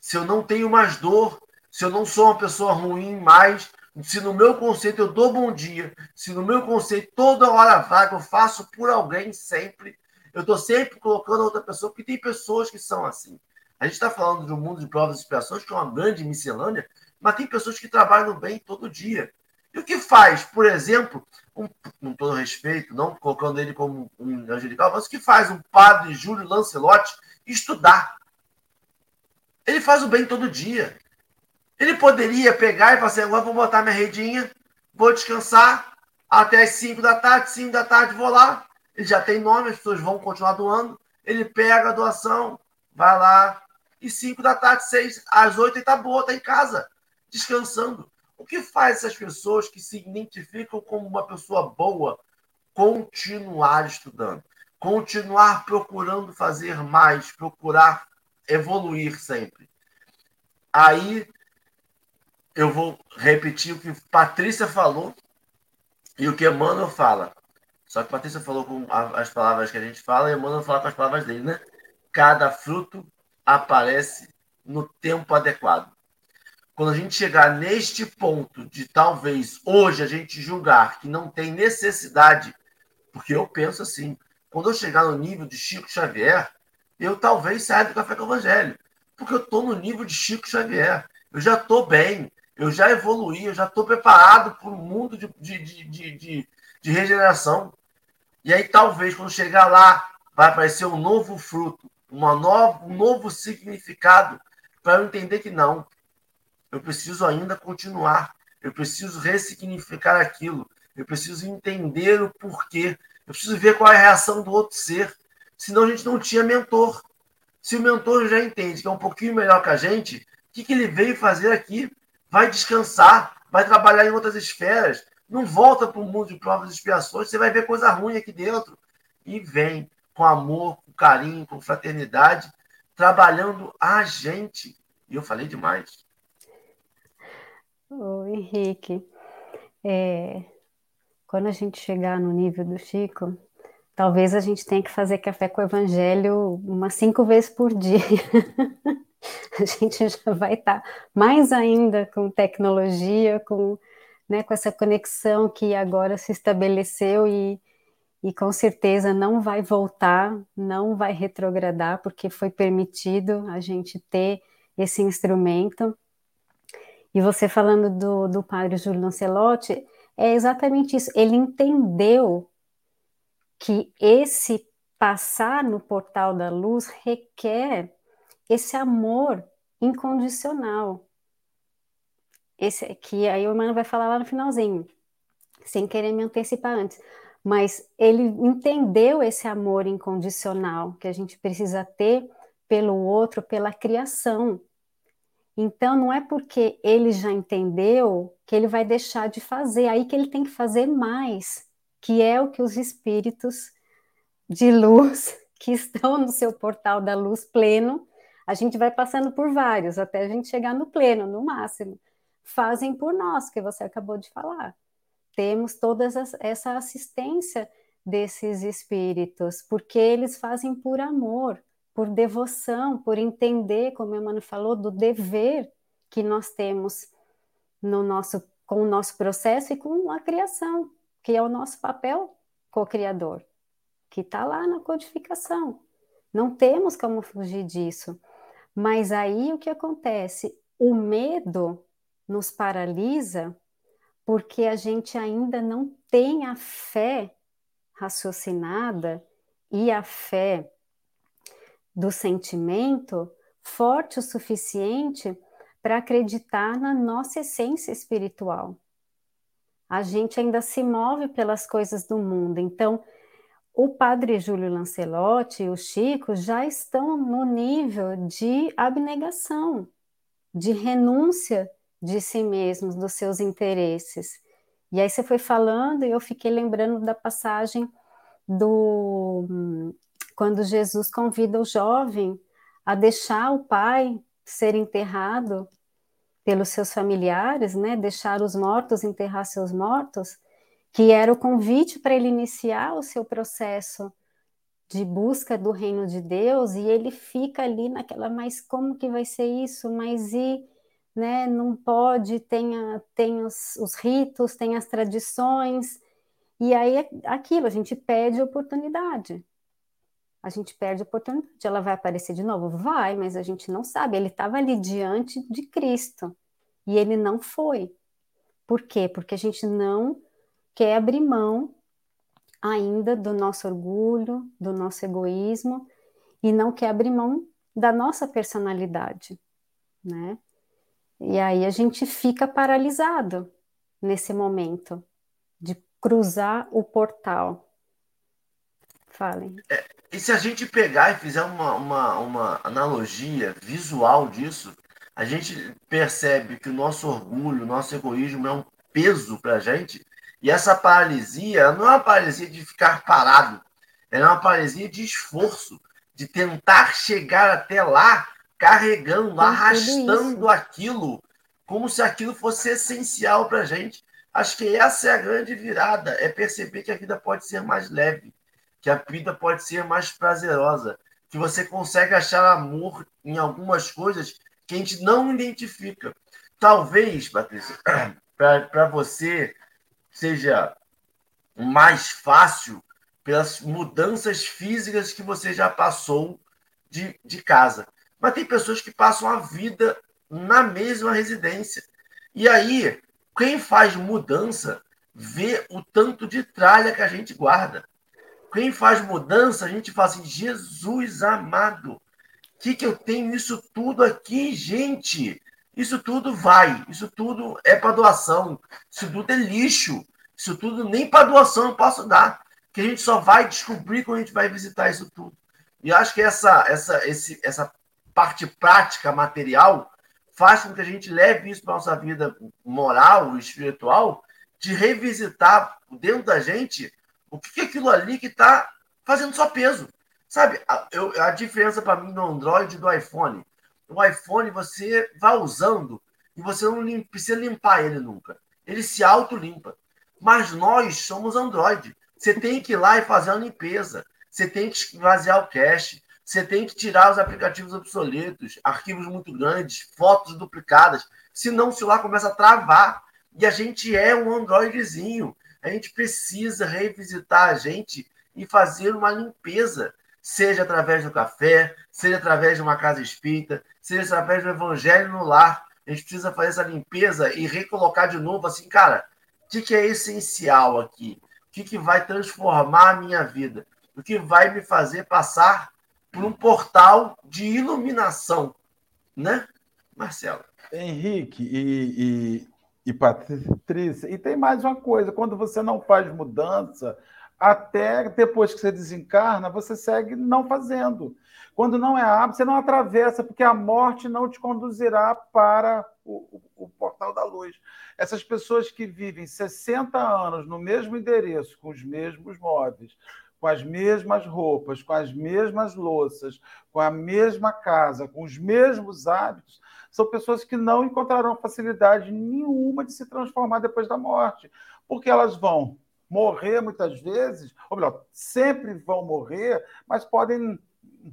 Se eu não tenho mais dor, se eu não sou uma pessoa ruim mais, se no meu conceito eu dou bom dia, se no meu conceito toda hora vaga eu faço por alguém sempre, eu estou sempre colocando outra pessoa, porque tem pessoas que são assim. A gente está falando de um mundo de provas e expiações, que é uma grande miscelânea, mas tem pessoas que trabalham bem todo dia. E o que faz, por exemplo, um, com todo respeito, não colocando ele como um angelical, mas o que faz um padre Júlio Lancelotti estudar? Ele faz o bem todo dia. Ele poderia pegar e falar assim: agora vou botar minha redinha, vou descansar até as 5 da tarde, 5 da tarde vou lá. Ele já tem nome, as pessoas vão continuar doando. Ele pega a doação, vai lá, e 5 da tarde, 6, às 8 ele está boa, está em casa descansando. O que faz essas pessoas que se identificam como uma pessoa boa continuar estudando, continuar procurando fazer mais, procurar evoluir sempre? Aí eu vou repetir o que Patrícia falou e o que Emmanuel fala. Só que Patrícia falou com as palavras que a gente fala e Emmanuel fala com as palavras dele, né? Cada fruto aparece no tempo adequado quando a gente chegar neste ponto de talvez hoje a gente julgar que não tem necessidade, porque eu penso assim, quando eu chegar no nível de Chico Xavier, eu talvez saia do Café com o Evangelho, porque eu estou no nível de Chico Xavier, eu já estou bem, eu já evoluí, eu já estou preparado para um mundo de, de, de, de, regeneração. E aí talvez quando chegar lá vai aparecer um novo fruto, uma um novo significado para eu entender que não, eu preciso ainda continuar, eu preciso ressignificar aquilo, eu preciso entender o porquê, eu preciso ver qual é a reação do outro ser, senão a gente não tinha mentor. Se o mentor já entende que é um pouquinho melhor que a gente, o que, que ele veio fazer aqui? Vai descansar, vai trabalhar em outras esferas, não volta para o mundo de provas e expiações, você vai ver coisa ruim aqui dentro. E vem com amor, com carinho, com fraternidade, trabalhando a gente. E eu falei demais. Ô, Henrique, é, quando a gente chegar no nível do Chico, talvez a gente tenha que fazer café com o Evangelho umas cinco vezes por dia. <laughs> <laughs> a gente já vai estar tá mais ainda com tecnologia, com, né, com essa conexão que agora se estabeleceu e, e com certeza não vai voltar, não vai retrogradar, porque foi permitido a gente ter esse instrumento. E você falando do, do padre Júlio Lancelotti, é exatamente isso. Ele entendeu que esse passar no portal da luz requer esse amor incondicional. Esse que aí o Emmanuel vai falar lá no finalzinho, sem querer me antecipar antes. Mas ele entendeu esse amor incondicional que a gente precisa ter pelo outro, pela criação. Então, não é porque ele já entendeu que ele vai deixar de fazer, aí que ele tem que fazer mais, que é o que os espíritos de luz <laughs> que estão no seu portal da luz pleno, a gente vai passando por vários até a gente chegar no pleno, no máximo, fazem por nós, que você acabou de falar. Temos toda essa assistência desses espíritos, porque eles fazem por amor, por devoção, por entender, como a Emmanuel falou, do dever que nós temos no nosso, com o nosso processo e com a criação, que é o nosso papel co-criador, que está lá na codificação. Não temos como fugir disso. Mas aí o que acontece? O medo nos paralisa porque a gente ainda não tem a fé raciocinada e a fé do sentimento forte o suficiente para acreditar na nossa essência espiritual. A gente ainda se move pelas coisas do mundo. Então, o padre Júlio Lancelotti e o Chico já estão no nível de abnegação, de renúncia de si mesmos, dos seus interesses. E aí você foi falando e eu fiquei lembrando da passagem do quando Jesus convida o jovem a deixar o pai ser enterrado pelos seus familiares, né? Deixar os mortos enterrar seus mortos, que era o convite para ele iniciar o seu processo de busca do reino de Deus, e ele fica ali naquela, mas como que vai ser isso? Mas e né? Não pode, tem, a, tem os, os, ritos, tem as tradições, e aí é aquilo, a gente perde oportunidade. A gente perde oportunidade. Ela vai aparecer de novo? Vai, mas a gente não sabe. Ele estava ali diante de Cristo e ele não foi. Por quê? Porque a gente não quer abrir mão ainda do nosso orgulho, do nosso egoísmo e não quer abrir mão da nossa personalidade, né? E aí a gente fica paralisado nesse momento de cruzar o portal. Falem. É, e se a gente pegar e fizer uma, uma, uma analogia visual disso, a gente percebe que o nosso orgulho, o nosso egoísmo é um peso para a gente, e essa paralisia não é uma paralisia de ficar parado, é uma paralisia de esforço, de tentar chegar até lá carregando, arrastando aquilo, como se aquilo fosse essencial para a gente. Acho que essa é a grande virada, é perceber que a vida pode ser mais leve, que a vida pode ser mais prazerosa, que você consegue achar amor em algumas coisas que a gente não identifica. Talvez, Patrícia, <clears throat> para você seja mais fácil pelas mudanças físicas que você já passou de, de casa. Mas tem pessoas que passam a vida na mesma residência. E aí, quem faz mudança vê o tanto de tralha que a gente guarda. Quem faz mudança, a gente fala assim: Jesus amado, que, que eu tenho isso tudo aqui, gente? Isso tudo vai, isso tudo é para doação, isso tudo é lixo, isso tudo nem para doação eu posso dar, que a gente só vai descobrir quando a gente vai visitar isso tudo. E acho que essa, essa, esse, essa parte prática, material, faz com que a gente leve isso para nossa vida moral, espiritual, de revisitar dentro da gente o que é aquilo ali que está fazendo só peso. Sabe, a, eu, a diferença para mim do Android e do iPhone. O iPhone você vai usando e você não limpa, precisa limpar ele nunca. Ele se auto-limpa. Mas nós somos Android. Você tem que ir lá e fazer a limpeza. Você tem que esvaziar o cache. Você tem que tirar os aplicativos obsoletos, arquivos muito grandes, fotos duplicadas, senão o celular começa a travar. E a gente é um Androidzinho. A gente precisa revisitar a gente e fazer uma limpeza, seja através do café, seja através de uma casa espírita, seja através do evangelho no lar. A gente precisa fazer essa limpeza e recolocar de novo assim, cara, o que, que é essencial aqui? O que, que vai transformar a minha vida? O que vai me fazer passar por um portal de iluminação, né, Marcelo? Henrique e, e, e Patrícia, e tem mais uma coisa: quando você não faz mudança, até depois que você desencarna, você segue não fazendo. Quando não é hábito, você não atravessa, porque a morte não te conduzirá para o, o, o, portal da luz. Essas pessoas que vivem 60 anos no mesmo endereço, com os mesmos móveis, com as mesmas roupas, com as mesmas louças, com a mesma casa, com os mesmos hábitos, são pessoas que não encontrarão facilidade nenhuma de se transformar depois da morte, porque elas vão morrer muitas vezes, ou melhor, sempre vão morrer, mas podem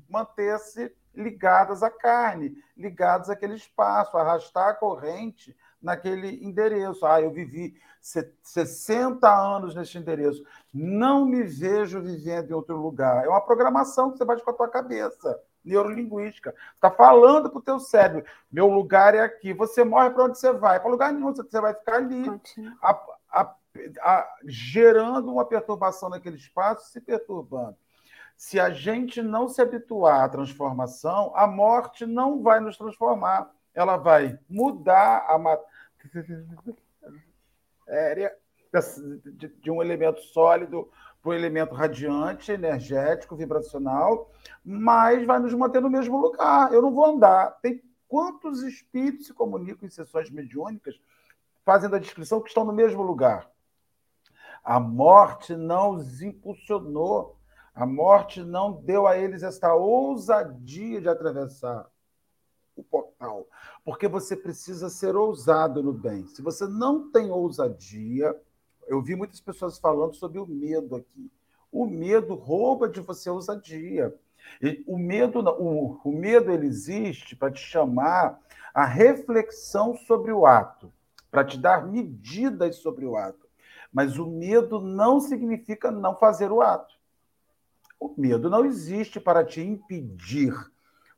manter-se ligadas à carne, ligadas àquele espaço, arrastar a corrente naquele endereço. Ah, eu vivi 60 anos nesse endereço, não me vejo vivendo em outro lugar. É uma programação que você faz com a tua cabeça, neurolinguística. Está falando para o teu cérebro, meu lugar é aqui. Você morre para onde você vai? Para lugar nenhum, você vai ficar ali, a, a, a, gerando uma perturbação naquele espaço, se perturbando. Se a gente não se habituar à transformação, a morte não vai nos transformar. Ela vai mudar a matéria de um elemento sólido para um elemento radiante, energético, vibracional, mas vai nos manter no mesmo lugar. Eu não vou andar. Tem quantos espíritos se comunicam em sessões mediúnicas fazendo a descrição que estão no mesmo lugar? A morte não os impulsionou a morte não deu a eles esta ousadia de atravessar o portal, porque você precisa ser ousado no bem. Se você não tem ousadia, eu vi muitas pessoas falando sobre o medo aqui. O medo rouba de você ousadia. O medo, o, o medo ele existe para te chamar a reflexão sobre o ato, para te dar medidas sobre o ato. Mas o medo não significa não fazer o ato. O medo não existe para te impedir.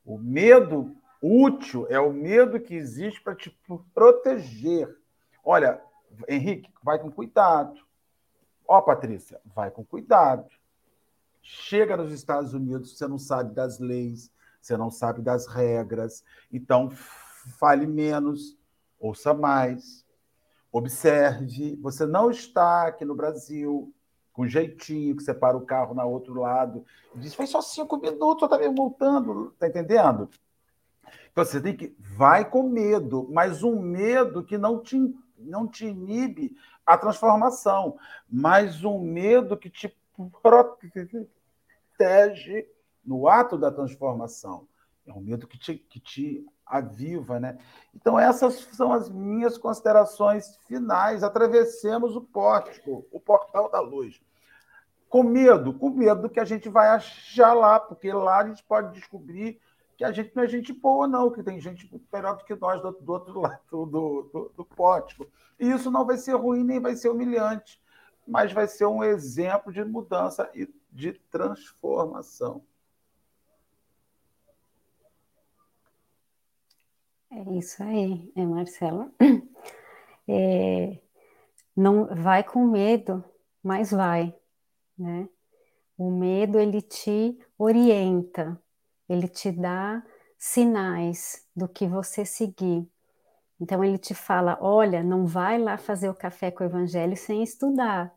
O medo útil é o medo que existe para te proteger. Olha, Henrique, vai com cuidado. Ó, Patrícia, vai com cuidado. Chega nos Estados Unidos, você não sabe das leis, você não sabe das regras, então fale menos, ouça mais, observe. Você não está aqui no Brasil, com jeitinho, que você para o carro na outro lado, e diz, foi só cinco minutos, eu estava me multando, tá entendendo? Então você tem que, vai com medo, mas um medo que não te, não te inibe a transformação, mas um medo que te protege no ato da transformação. É um medo que te, que te aviva, né? Então, essas são as minhas considerações finais. Atravessemos o pórtico, o portal da luz. Com medo, com medo que a gente vai achar lá, porque lá a gente pode descobrir que a gente não é gente boa, não, que tem gente melhor do que nós do, do outro lado do, do, do pórtico. E isso não vai ser ruim nem vai ser humilhante, mas vai ser um exemplo de mudança e de transformação. É isso aí, é Marcela. <clears throat> É, não vai com medo, mas vai, né? O medo ele te orienta, ele te dá sinais do que você seguir. Então ele te fala, olha, não vai lá fazer o café com o evangelho sem estudar,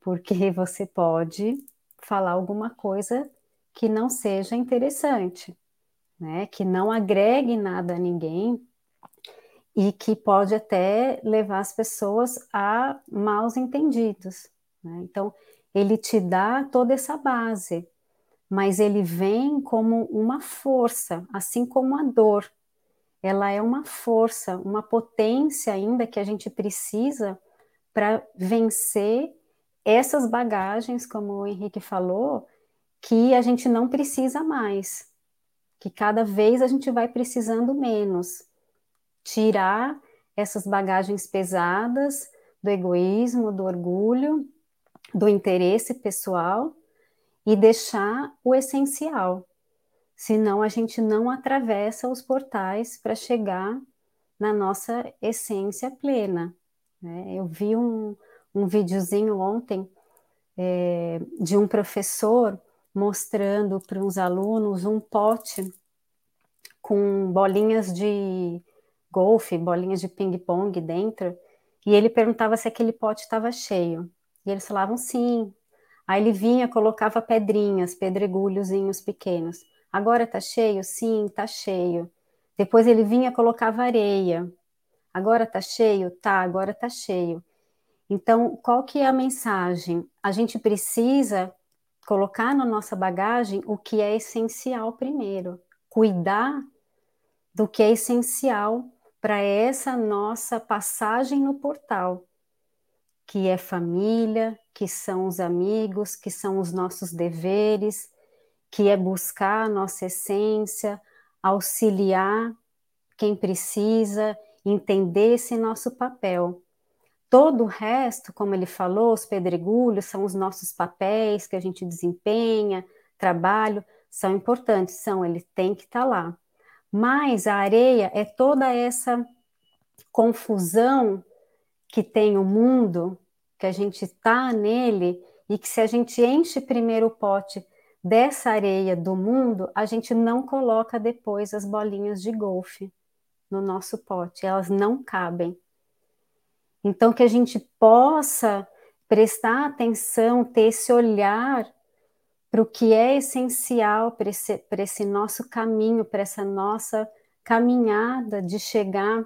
porque você pode falar alguma coisa que não seja interessante né, que não agregue nada a ninguém e que pode até levar as pessoas a maus entendidos. Né? Então, ele te dá toda essa base, mas ele vem como uma força, assim como a dor. Ela é uma força, uma potência ainda que a gente precisa para vencer essas bagagens, como o Henrique falou, que a gente não precisa mais que cada vez a gente vai precisando menos. Tirar essas bagagens pesadas do egoísmo, do orgulho, do interesse pessoal e deixar o essencial. Senão a gente não atravessa os portais para chegar na nossa essência plena. Né? Eu vi um, um videozinho ontem é, de um professor mostrando para uns alunos um pote com bolinhas de golfe, bolinhas de ping-pong dentro, e ele perguntava se aquele pote estava cheio. E eles falavam sim. Aí ele vinha, colocava pedrinhas, pedregulhozinhos pequenos. Agora tá cheio? Sim, tá cheio. Depois ele vinha colocava areia. Agora tá cheio? Tá, agora tá cheio. Então, qual que é a mensagem? A gente precisa colocar na nossa bagagem o que é essencial primeiro, cuidar do que é essencial para essa nossa passagem no portal, que é família, que são os amigos, que são os nossos deveres, que é buscar a nossa essência, auxiliar quem precisa, entender esse nosso papel. Todo o resto, como ele falou, os pedregulhos são os nossos papéis que a gente desempenha, trabalho, são importantes, são, ele tem que estar tá lá. Mas a areia é toda essa confusão que tem o mundo, que a gente está nele, e que se a gente enche primeiro o pote dessa areia do mundo, a gente não coloca depois as bolinhas de golfe no nosso pote, elas não cabem. Então, que a gente possa prestar atenção, ter esse olhar para o que é essencial para esse, esse nosso caminho, para essa nossa caminhada de chegar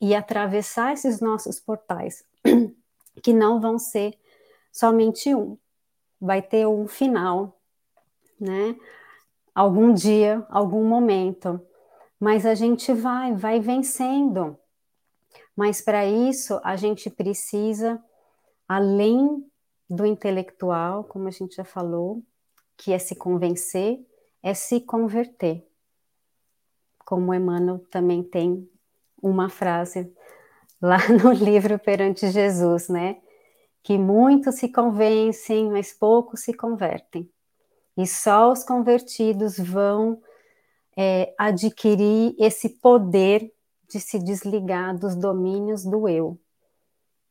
e atravessar esses nossos portais, <clears throat> que não vão ser somente um, vai ter um final, né? Algum dia, algum momento, mas a gente vai, vai vencendo. Mas para isso a gente precisa, além do intelectual, como a gente já falou, que é se convencer, é se converter. Como Emmanuel também tem uma frase lá <laughs> no livro Perante Jesus, né? Que muitos se convencem, mas poucos se convertem. E só os convertidos vão é, adquirir esse poder de se desligar dos domínios do eu.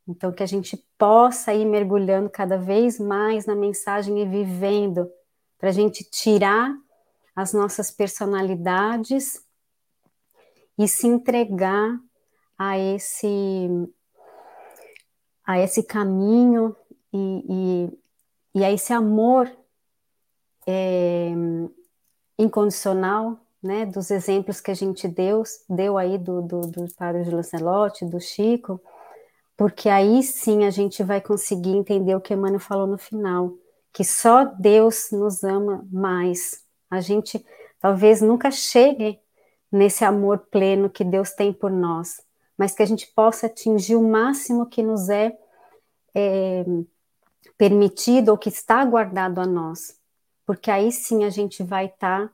Então, que a gente possa ir mergulhando cada vez mais na mensagem e vivendo, para a gente tirar as nossas personalidades e se entregar a esse a esse caminho e, e, e a esse amor é, incondicional né, dos exemplos que a gente deu, deu aí do, do, do padre de Lancelotti, do Chico, porque aí sim a gente vai conseguir entender o que Emmanuel falou no final, que só Deus nos ama mais. A gente talvez nunca chegue nesse amor pleno que Deus tem por nós, mas que a gente possa atingir o máximo que nos é, é permitido ou que está guardado a nós, porque aí sim a gente vai estar tá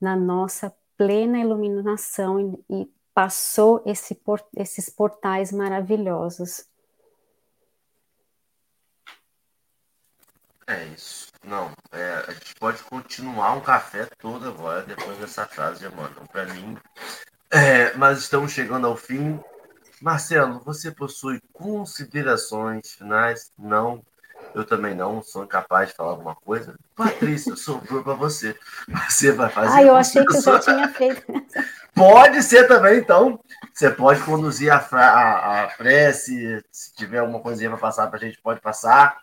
na nossa plena iluminação e, e passou esse esses portais maravilhosos. É isso. Não, é, a gente pode continuar um café todo agora, depois dessa frase, mano. Para mim. É, mas estamos chegando ao fim. Marcelo, você possui considerações finais? Não eu também não sou incapaz de falar alguma coisa. Patrícia, sobrou para você. Você vai fazer. Ah, eu achei que eu já tinha feito. <laughs> Pode ser também, então. Você pode conduzir a, a, a prece. Se tiver alguma coisinha para passar para a gente, pode passar.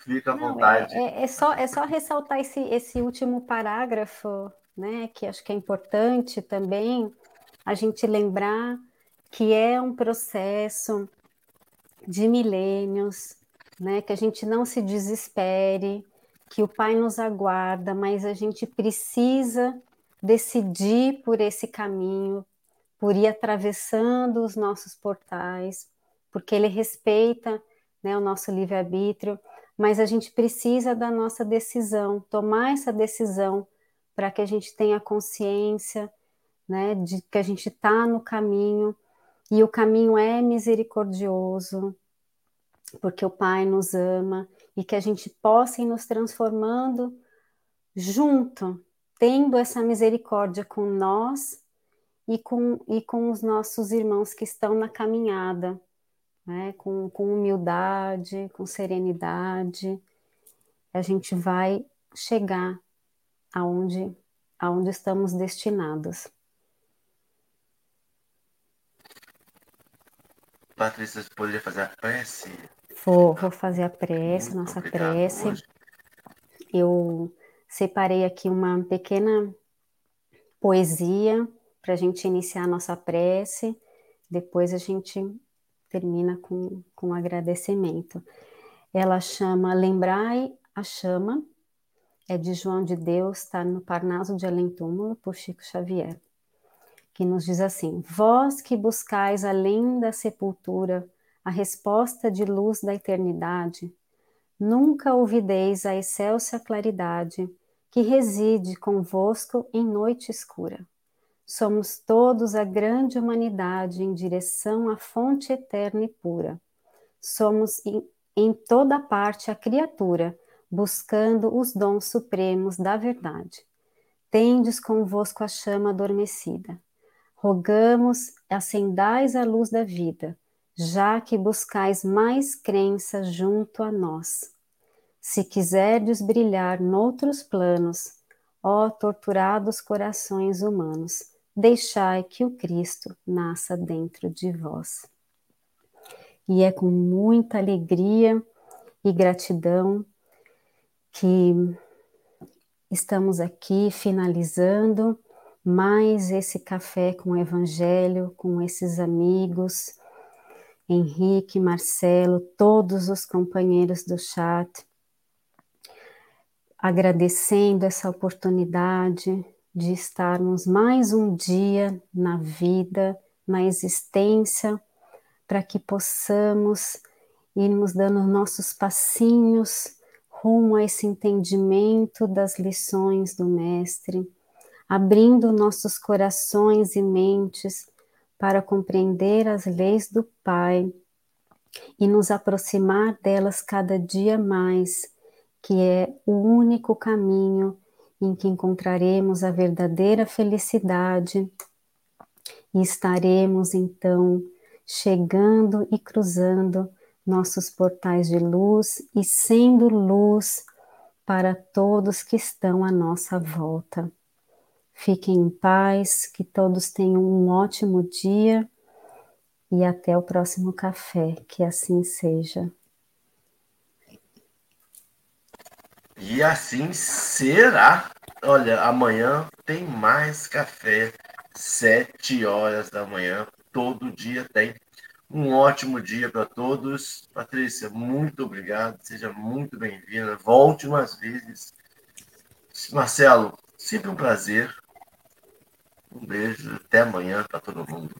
Fica à não, vontade. É, é, é, só, é só ressaltar esse, esse último parágrafo, né? Que acho que é importante também a gente lembrar que é um processo de milênios né? Que a gente não se desespere, que o Pai nos aguarda, mas a gente precisa decidir por esse caminho, por ir atravessando os nossos portais, porque ele respeita né, o nosso livre-arbítrio, mas a gente precisa da nossa decisão, tomar essa decisão para que a gente tenha consciência né, de que a gente está no caminho e o caminho é misericordioso, porque o Pai nos ama e que a gente possa ir nos transformando junto, tendo essa misericórdia com nós e com, e com os nossos irmãos que estão na caminhada, né? com, com humildade, com serenidade, a gente vai chegar aonde, aonde estamos destinados. Patrícia, você poderia fazer a prece? Vou, vou fazer a prece, nossa prece. Eu separei aqui uma pequena poesia para a gente iniciar a nossa prece. Depois a gente termina com, com agradecimento. Ela chama Lembrai a Chama, é de João de Deus, está no Parnaso de Além Túmulo, por Chico Xavier, que nos diz assim: Vós que buscais além da sepultura a resposta de luz da eternidade, nunca ouvideis a excelsa claridade que reside convosco em noite escura. Somos todos a grande humanidade em direção à fonte eterna e pura. Somos em, em toda parte a criatura, buscando os dons supremos da verdade. Tendes convosco a chama adormecida. Rogamos, acendais a luz da vida, já que buscais mais crença junto a nós. Se quiserdes brilhar noutros planos, ó torturados corações humanos, deixai que o Cristo nasça dentro de vós. E é com muita alegria e gratidão que estamos aqui finalizando mais esse café com o Evangelho, com esses amigos, Henrique, Marcelo, todos os companheiros do chat, agradecendo essa oportunidade de estarmos mais um dia na vida, na existência, para que possamos irmos dando nossos passinhos rumo a esse entendimento das lições do Mestre, abrindo nossos corações e mentes para compreender as leis do Pai e nos aproximar delas cada dia mais, que é o único caminho em que encontraremos a verdadeira felicidade e estaremos então chegando e cruzando nossos portais de luz e sendo luz para todos que estão à nossa volta. Fiquem em paz, que todos tenham um ótimo dia e até o próximo café, que assim seja. E assim será. Olha, amanhã tem mais café, sete horas da manhã, todo dia tem. Um ótimo dia para todos. Patrícia, muito obrigado, seja muito bem-vinda. Volte umas vezes. Marcelo, sempre um prazer. Um beijo, até amanhã para todo mundo.